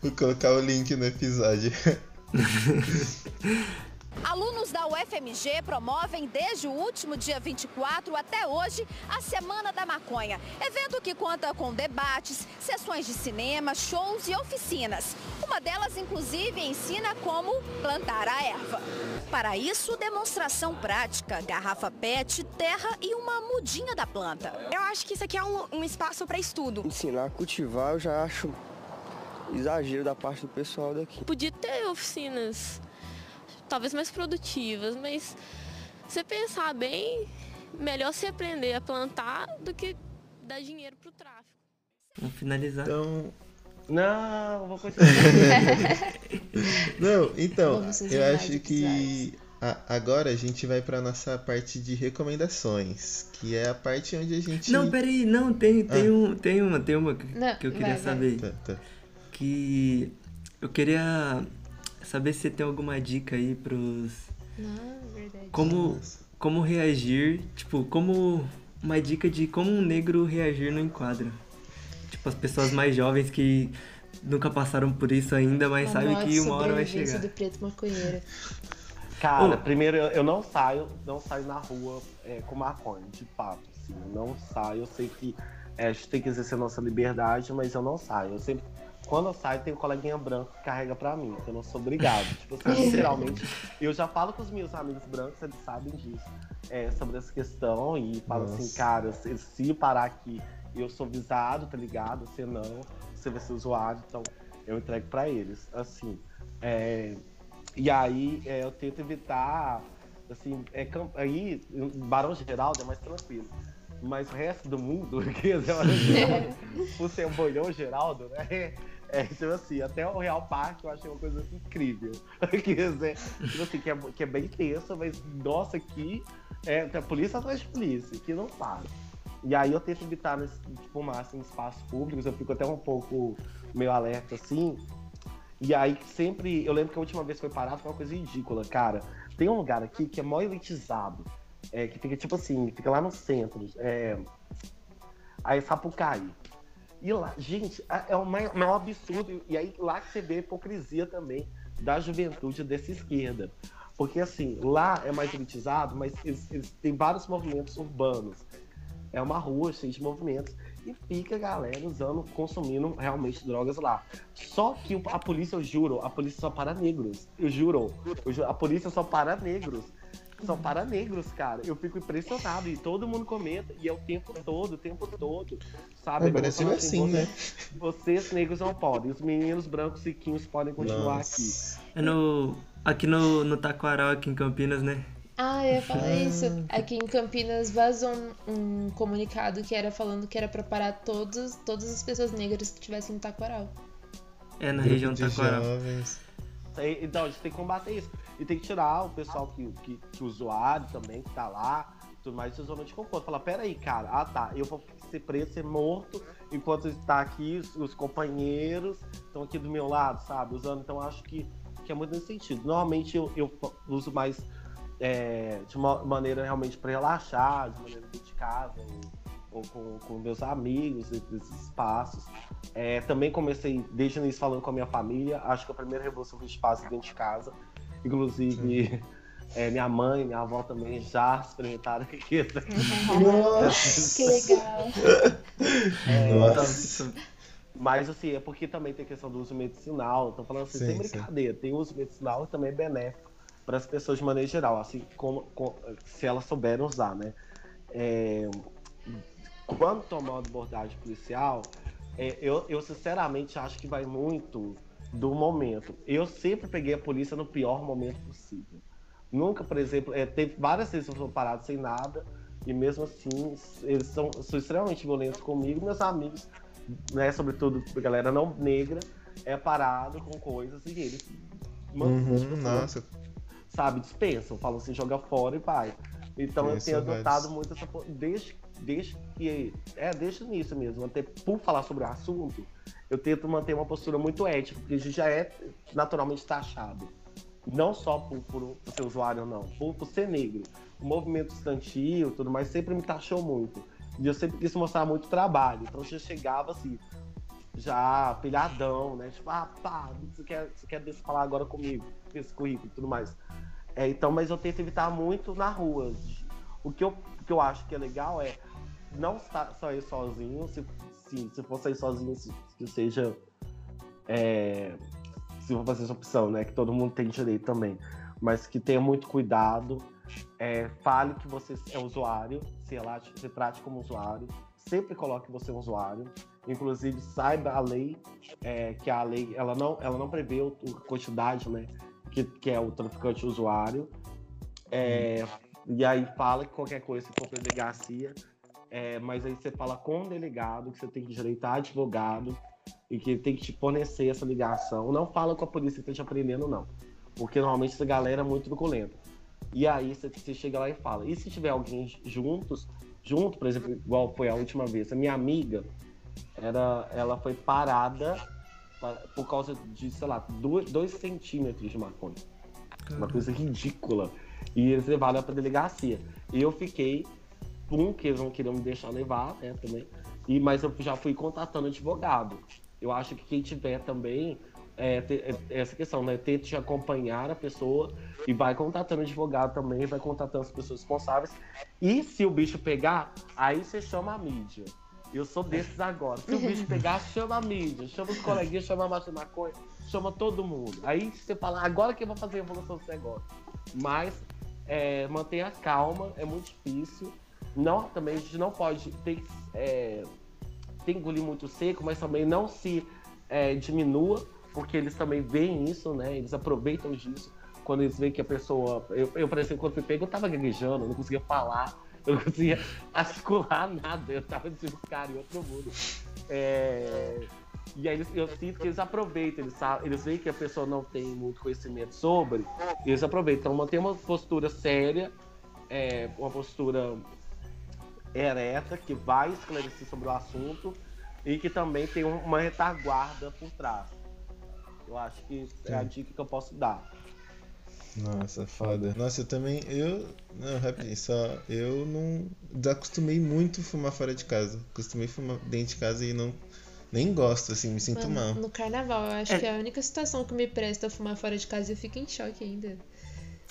Vou colocar o link no episódio. Alunos da UFMG promovem desde o último dia 24 até hoje a Semana da Maconha. Evento que conta com debates, sessões de cinema, shows e oficinas. Uma delas, inclusive, ensina como plantar a erva. Para isso, demonstração prática, garrafa PET, terra e uma mudinha da planta. Eu acho que isso aqui é um, um espaço para estudo. Ensinar a cultivar eu já acho exagero da parte do pessoal daqui. Podia ter oficinas talvez mais produtivas, mas você pensar bem, melhor se aprender a plantar do que dar dinheiro pro tráfico. Vamos finalizar. Então. Não, vou continuar. Não, então, eu acho que a- agora a gente vai pra nossa parte de recomendações, que é a parte onde a gente. Não, peraí, não, tem, tem, Ah. um, tem uma, tem uma que, Não, que eu queria vai, vai. saber. Tá, tá. Que eu queria saber se você tem alguma dica aí pros. Não, verdade. Como, como reagir, tipo, como. Uma dica de como um negro reagir no enquadro. Tipo, as pessoas mais jovens que nunca passaram por isso ainda, mas A sabem que uma hora vai chegar. do preto maconheiro. Cara, Ô. primeiro eu, não saio, não saio na rua é, com maconha, de fato. Assim, eu não saio, eu sei que é, a gente tem que exercer nossa liberdade, mas eu não saio. Eu sempre, quando eu saio, tem um coleguinha branco que carrega pra mim, que eu não sou obrigado. tipo assim, literalmente, eu já falo com os meus amigos brancos, eles sabem disso, é, sobre essa questão, e falo assim, Nossa. cara, se, se parar aqui, eu sou visado, tá ligado? Você não, você vai ser usuário, então eu entrego pra eles. Assim, é, e aí é, eu tento evitar, assim, é, aí Barão Geraldo é mais tranquilo. Mas o resto do mundo, que é por ser um bolhão Geraldo, né? É, tipo assim, até o Real Parque eu achei uma coisa incrível. Quer dizer, tipo assim, que é, que é bem tenso, mas nossa, aqui é, tem polícia atrás de polícia, que não para. E aí eu tento evitar nesse, tipo, máximo em espaços públicos, eu fico até um pouco meio alerta assim. E aí sempre, eu lembro que a última vez que foi parado foi uma coisa ridícula, cara. Tem um lugar aqui que é mó elitizado, é, que fica tipo assim, fica lá no centro, é, aí Sapucaí. E lá, gente, é um maior, maior absurdo. E aí lá que você vê a hipocrisia também da juventude dessa esquerda. Porque assim, lá é mais elitizado, mas eles, eles têm vários movimentos urbanos. É uma rua cheia de movimentos. E fica a galera usando, consumindo realmente drogas lá. Só que o- a polícia, eu juro, a polícia só para negros. Eu juro. eu juro, a polícia só para negros. Só para negros, cara. Eu fico impressionado. E todo mundo comenta. E é o tempo todo, o tempo todo. Sabe? É, Brasil é assim, né? Vocês negros não podem. Os meninos brancos riquinhos podem continuar aqui. É no. Aqui no, no Taquaral, aqui em Campinas, né? Ah, eu ia falar isso. Aqui em Campinas vazou um, um comunicado que era falando que era pra parar todos, todas as pessoas negras que estivessem no Taquaral. É na Grupo região do Taquaral. jovens. Então, a gente tem que combater isso. E tem que tirar o pessoal que, que, que usuário também, que tá lá, tudo mais, de zona de conforto. Falar, peraí, cara, ah tá, eu vou ser preso, ser morto, enquanto está aqui, os, os companheiros estão aqui do meu lado, sabe? Usando, então acho que, que é muito nesse sentido. Normalmente eu, eu uso mais é, de uma maneira realmente para relaxar, de maneira dentro de casa, ou, com, com meus amigos, nesses espaços. É, também comecei desde o início falando com a minha família. Acho que a primeira revolução foi espaço dentro de casa. Inclusive, é, minha mãe, minha avó também já experimentaram aqui. que legal. É, Nossa. Mas assim, é porque também tem a questão do uso medicinal. Tô falando assim, Sim, sem sim. brincadeira. Tem uso medicinal e também é benéfico para as pessoas de maneira geral, assim como, com- se elas souberem usar, né? É, quando tomar uma abordagem policial, é, eu, eu sinceramente acho que vai muito do momento. Eu sempre peguei a polícia no pior momento possível. Nunca, por exemplo, é, teve várias vezes que eu fui parado sem nada, e mesmo assim, eles são, são extremamente violentos comigo. Meus amigos, né, sobretudo galera não negra, é parado com coisas e eles mandam, Uhum, nossa. sabe, dispensam, falam assim, joga fora e vai. Então eu Isso, tenho vários. adotado muito essa. Desde, desde que. É, desde o início mesmo, até por falar sobre o assunto, eu tento manter uma postura muito ética, porque a gente já é naturalmente taxado. Não só por, por ser usuário, não, por, por ser negro. O movimento estudantil tudo mais sempre me taxou muito. E eu sempre quis mostrar muito trabalho. Então eu já chegava assim, já pilhadão, né? Tipo, ah, pá, você quer, você quer deixa falar agora comigo, esse currículo e tudo mais. É, então, mas eu tento evitar muito na rua. O que eu, o que eu acho que é legal é não sa- sair sozinho, se, se, se for sair sozinho, se, que seja. é, se for fazer essa opção, né? Que todo mundo tem direito também. Mas que tenha muito cuidado. é, fale que você é usuário, se, relate, se trate como usuário. Sempre coloque você um usuário. Inclusive, saiba a lei, é, que a lei ela não, ela não prevê a quantidade, né? Que, que é o traficante usuário. É, e aí fala que qualquer coisa, se for pra delegacia, é, mas aí você fala com o delegado que você tem direito a advogado e que tem que te fornecer essa ligação. Não fala com a polícia que tá te aprendendo, não. Porque normalmente essa galera é muito truculenta. E aí você, você chega lá e fala. E se tiver alguém juntos, junto, por exemplo, igual foi a última vez, a minha amiga, era, ela foi parada por causa de, sei lá, dois, dois centímetros de maconha. Uma coisa ridícula. E eles levaram ela pra delegacia. E eu fiquei, um, que eles não queriam me deixar levar, né, também. E, mas eu já fui contatando advogado. Eu acho que quem tiver também é, ter, é, essa questão, né? Ter de acompanhar a pessoa e vai contatando advogado também, vai contatando as pessoas responsáveis. E se o bicho pegar, aí você chama a mídia. Eu sou desses agora. Se o bicho pegar, chama a mídia, chama os coleguinhas, chama a marcha maconha, chama todo mundo. Aí você fala, agora que eu vou fazer a evolução desse negócio. Mas é, mantenha calma, é muito difícil. Não, também a gente não pode ter, é, ter engolir muito seco, mas também não se é, diminua, porque eles também veem isso, né? Eles aproveitam disso. Quando eles veem que a pessoa. Eu, eu por exemplo, quando fui pego, eu tava gaguejando, eu não conseguia falar eu não conseguia articular nada, eu tava tipo, cara, em outro mundo. É... E aí eu sinto que eles aproveitam, eles, eles veem que a pessoa não tem muito conhecimento sobre, eles aproveitam. Então manter uma postura séria, é, uma postura ereta, que vai esclarecer sobre o assunto e que também tem uma retaguarda por trás. Eu acho que é a dica que eu posso dar. Nossa, foda. Nossa, eu também. Eu. Não, rapidinho, só. Eu não. Desacostumei muito fumar fora de casa. Costumei fumar dentro de casa e não. Nem gosto, assim, me sinto Mano, mal. No carnaval, eu acho é. que é a única situação que me presta a fumar fora de casa e eu fico em choque ainda.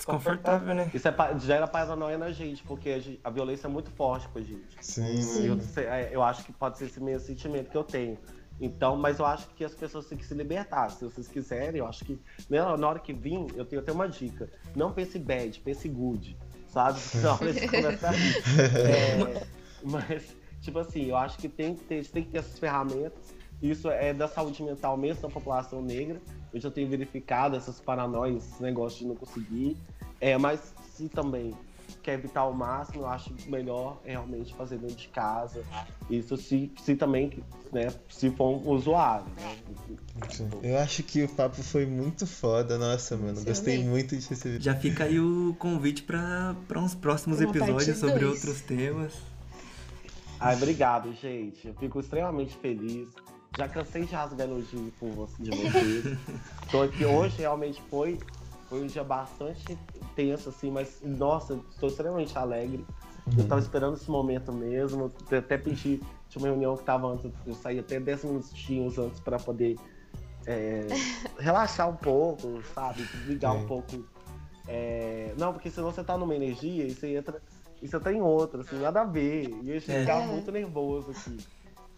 Desconfortável, né? Isso é, já era paranoia na gente, porque a, violência é muito forte com a gente. Sim, sim. Eu, eu acho que pode ser esse mesmo sentimento que eu tenho. Então, mas eu acho que as pessoas têm que se libertar. Se vocês quiserem, eu acho que né, na hora que vir, eu tenho até uma dica. Não pense bad, pense good, sabe? Na hora de começar. É, mas, tipo assim, eu acho que tem que ter, tem que ter essas ferramentas. Isso é da saúde mental mesmo da população negra. Eu já tenho verificado essas paranoias, esse negócio de não conseguir. É, mas se também quer evitar ao máximo, eu acho melhor realmente fazer dentro de casa. Isso se, se também, né, se for um usuário. Né? Eu acho que o papo foi muito foda, nossa, mano. Sim, Gostei também. muito de receber. Já fica aí o convite para uns próximos Uma episódios sobre dois. outros temas. Ai, obrigado, gente. Eu fico extremamente feliz. Já cansei de rasgar elogio com você, de vocês. Tô aqui hoje, realmente foi, foi um dia bastante tenso, assim, mas nossa, estou extremamente alegre. Uhum. Eu tava esperando esse momento mesmo. Eu até pedi, tinha uma reunião que tava antes, eu saí até 10 minutinhos antes para poder é, relaxar um pouco, sabe? Ligar um pouco. É... Não, porque senão você tá numa energia e você entra. E você tá em outra, assim, nada a ver. E eu ia ficar é. muito nervoso aqui.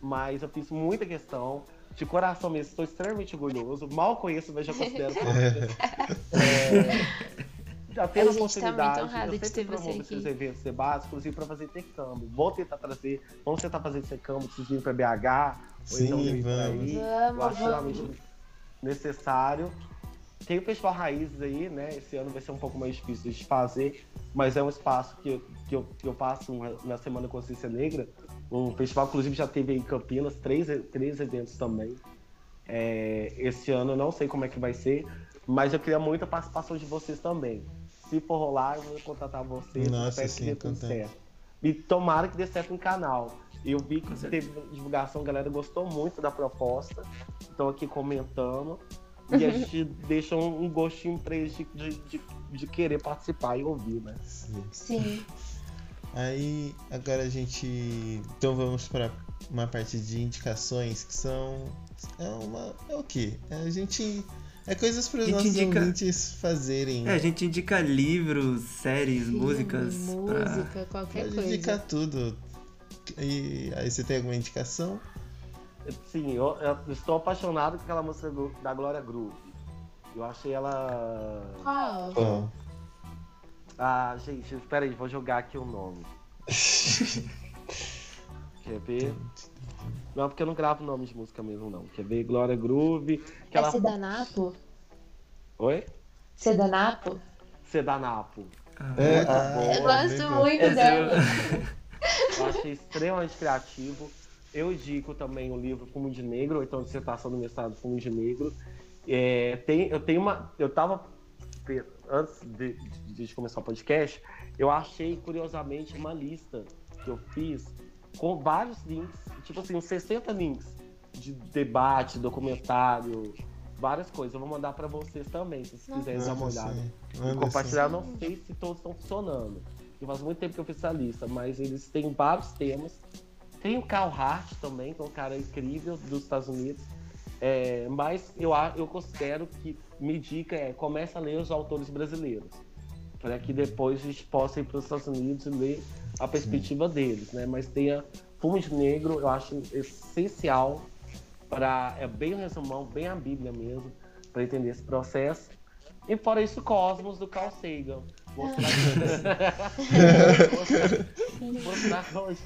Mas eu fiz muita questão. De coração mesmo, estou extremamente orgulhoso. Mal conheço, mas já considero. é, já tendo a, oportunidade, tá eu sempre promovo esses eventos, debates, inclusive para fazer intercâmbio. Vou tentar trazer, vamos tentar fazer intercâmbio, vocês virem para BH, ou Sim, então por aí. Vamos, eu acho realmente necessário. Tem o Festival Raízes aí, né? Esse ano vai ser um pouco mais difícil de fazer, mas é um espaço que eu, que eu, que eu faço na Semana Consciência Negra. Um festival, inclusive, já teve em Campinas três, três eventos também. É, esse ano eu não sei como é que vai ser, mas eu queria muito a participação de vocês também se for rolar, eu vou contatar vocês. Nossa, sim, que tudo certo. E tomara que dê certo no canal. Eu vi que teve divulgação, a galera gostou muito da proposta. Estão aqui comentando. E a gente deixa um, gostinho pra eles de, de, de, de, querer participar e ouvir, né? Sim. Sim. Aí, agora a gente. Então vamos para uma parte de indicações que são. É uma. É o quê? É a gente é coisas para os nossos indica... ouvintes fazerem. É, a gente indica livros, séries, Filme, músicas. Música, pra... qualquer Pode coisa. indicar tudo. E aí você tem alguma indicação? Sim, eu, eu estou apaixonado com aquela música da Glória Groove. Eu achei ela. Qual? Oh. Ah, gente, espera aí, vou jogar aqui o nome. Quer ver? Não, porque eu não gravo nome de música mesmo, não. Quer ver Glória Groove. Que é ela... Sedanapo? Oi? Sedanapo? Sedanapo. Ah, é, ah, eu gosto muito dela. Eu achei extremamente criativo. Eu indico também o livro Fumo de Negro, ou então dissertação do mestrado Fumo de Negro. É, tem, eu tenho uma. Eu tava antes de, de- de começar o podcast, eu achei curiosamente uma lista que eu fiz com vários links, tipo assim, uns 60 links de debate, documentário, várias coisas. Eu vou mandar pra vocês também, se vocês quiserem dar uma olhada. E compartilhar, não sei se todos estão funcionando. porque Faz muito tempo que eu fiz essa lista, mas eles têm vários temas. Tem o Carl Hart também, que é um cara incrível dos Estados Unidos. É, mas eu, eu considero que me dica é comece a ler os autores brasileiros. Para que depois a gente possa ir para os Estados Unidos e ler a perspectiva deles, né? Mas tenha Fumo de Negro, eu acho essencial para é bem um resumão, bem a Bíblia mesmo, para entender esse processo. E fora isso, Cosmos do Carl Sagan. Mostrar, mostrar onde, onde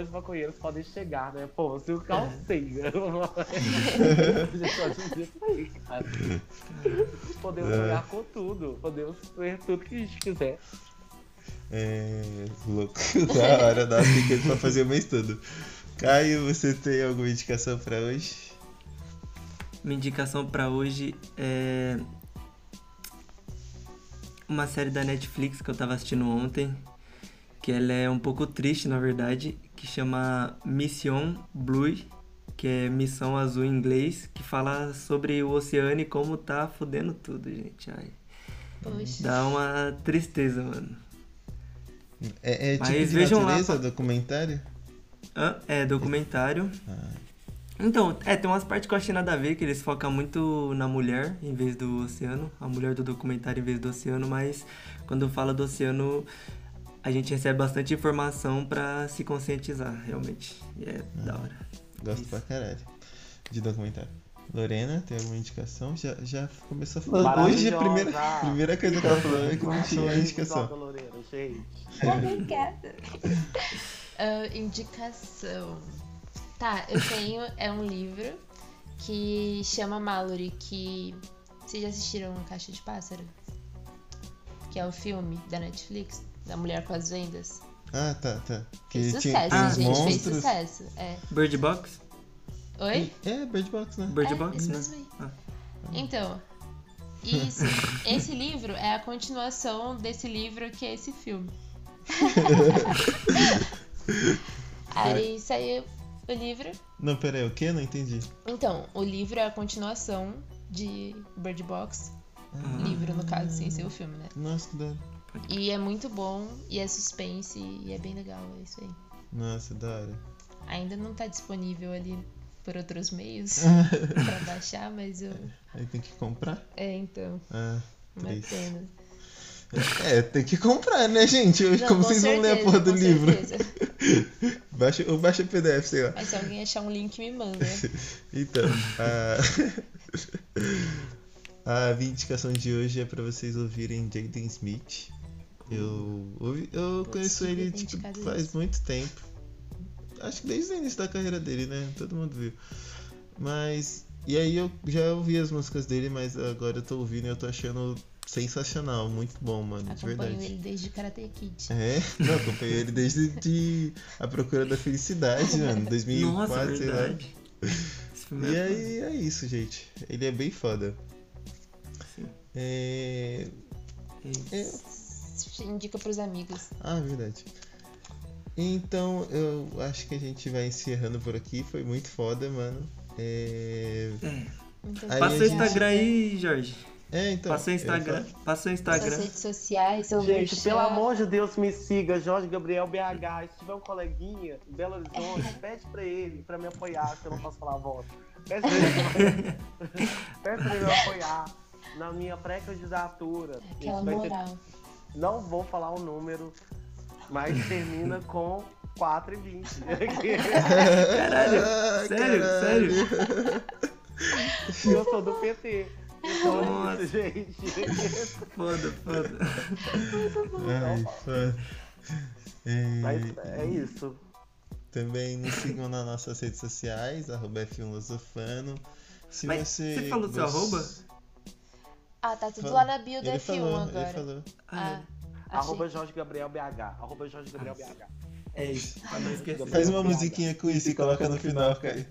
os maconheiros podem chegar, né? Pô, se o aí, cara. Podemos É. jogar com tudo. Podemos ver tudo que a gente quiser. É. Louco. Da hora, dá ficando pra fazer o mês todo. Caio, você tem alguma indicação pra hoje? Minha indicação pra hoje é uma série da Netflix que eu tava assistindo ontem, que ela é um pouco triste, na verdade, que chama Mission Blue, que é Missão Azul em inglês, que fala sobre o oceano e como tá fudendo tudo, gente. Ai, Poxa. dá uma tristeza, mano. É, é tipo Mas de vejam lá, natureza, fa- documentário? Hã? É, documentário. Então, é, tem umas partes que eu achei nada a ver, que eles focam muito na mulher em vez do oceano, a mulher do documentário em vez do oceano, mas quando fala do oceano, a gente recebe bastante informação pra se conscientizar, realmente. E é da hora. Gosto pra caralho de documentário. Lorena, tem alguma indicação? Já, já começou a falar. Hoje a primeira, primeira coisa que ela falou é que não tinha Adorei indicação. Gente. Obrigada. Ah, indicação. Tá, eu tenho. É um livro que chama Mallory, que. Vocês já assistiram Caixa de Pássaro? Que é o filme da Netflix, da Mulher com as Vendas. Ah, tá, tá. Que Fez tinha- sucesso, tinha gente. Fez monstros. sucesso. É. Bird Box? Oi? É, Bird Box, né? Bird É, Box, né? Ah. Então, isso, esse livro é a continuação desse livro que é esse filme. Aí saiu o livro. Não, pera aí, o quê? Não entendi. Então, o livro é a continuação de Bird Box. Ah. Livro, no caso, sem ser o filme, né? Nossa, que da hora. E é muito bom, e é suspense, e é bem legal, é isso aí. Nossa, da hora. Ainda não tá disponível ali por outros meios pra baixar, mas eu. Aí tem que comprar? É, então. Ah, Uma triste. pena. É, tem que comprar, né, gente? Não, Como com vocês vão ler a certeza, porra do com livro? certeza. baixa, ou baixa PDF, sei lá. Mas se alguém achar um link, me manda. Então, a... a minha indicação de hoje é pra vocês ouvirem Jaden Smith. Eu, ouvi- eu conheço ele tipo, faz muito tempo. Acho que desde o início da carreira dele, né? Todo mundo viu. Mas. E aí eu já ouvi as músicas dele, mas agora eu tô ouvindo e eu tô achando sensacional, muito bom, mano, de Acompanho verdade. ele desde Karate Kid. É, não, acompanhei ele desde de A Procura da Felicidade, mano, 2004, Nossa, sei lá. verdade. E é aí é isso, gente. Ele é bem foda. É... é- Indica pros amigos. Ah, verdade. Então, eu acho que a gente vai encerrando por aqui. Foi muito foda, mano. É... Aí Passa o gente- Instagram aí, Jorge. É, então. Passa o Instagram. falo- Passa o Instagram. redes sociais, seu Gente, merchan. pelo amor de Deus, me siga, Jorge Gabriel BH. Se tiver um coleguinha em Belo Horizonte, pede pra ele, pra me apoiar, que eu não posso falar a voz. Pede pra ele, pede pra ele me apoiar na minha pré-candidatura. Aquela vai ter- moral. Não vou falar o número, mas termina com 4 e 20. Caralho, Ah, sério, caralho. sério. E eu sou do PT. Então é Nossa. isso, gente. Foda, foda. Ai, foda. É, Mas é isso. Também nos sigam nas nossas redes sociais, arroba F1 Losofano. Se Mas você. você falou seu arroba? Ah, tá tudo lá na bio do ele F1 falou, agora. Ele falou. Ah, Arroba achei. Jorge Gabriel BH. Arroba Jorge Gabriel BH. É isso, esquecer. Faz uma musiquinha com isso e coloca no final, Caio.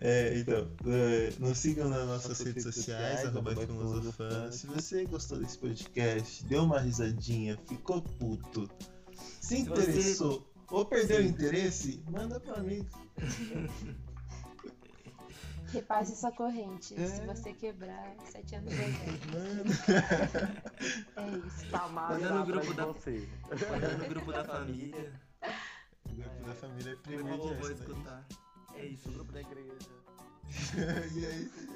É, então, é, nos sigam nas nossas redes sociais, arroba Filosofan. Se você gostou desse podcast, deu uma risadinha, ficou puto, se interessou ou perdeu o interesse, manda pra mim. Repasse essa corrente. Se você quebrar, sete anos vai É isso. Tá mal Manda no grupo da você. Manda no grupo da família. O grupo da família é vai isso daí. escutar. É isso. Grupo da igreja. e é isso,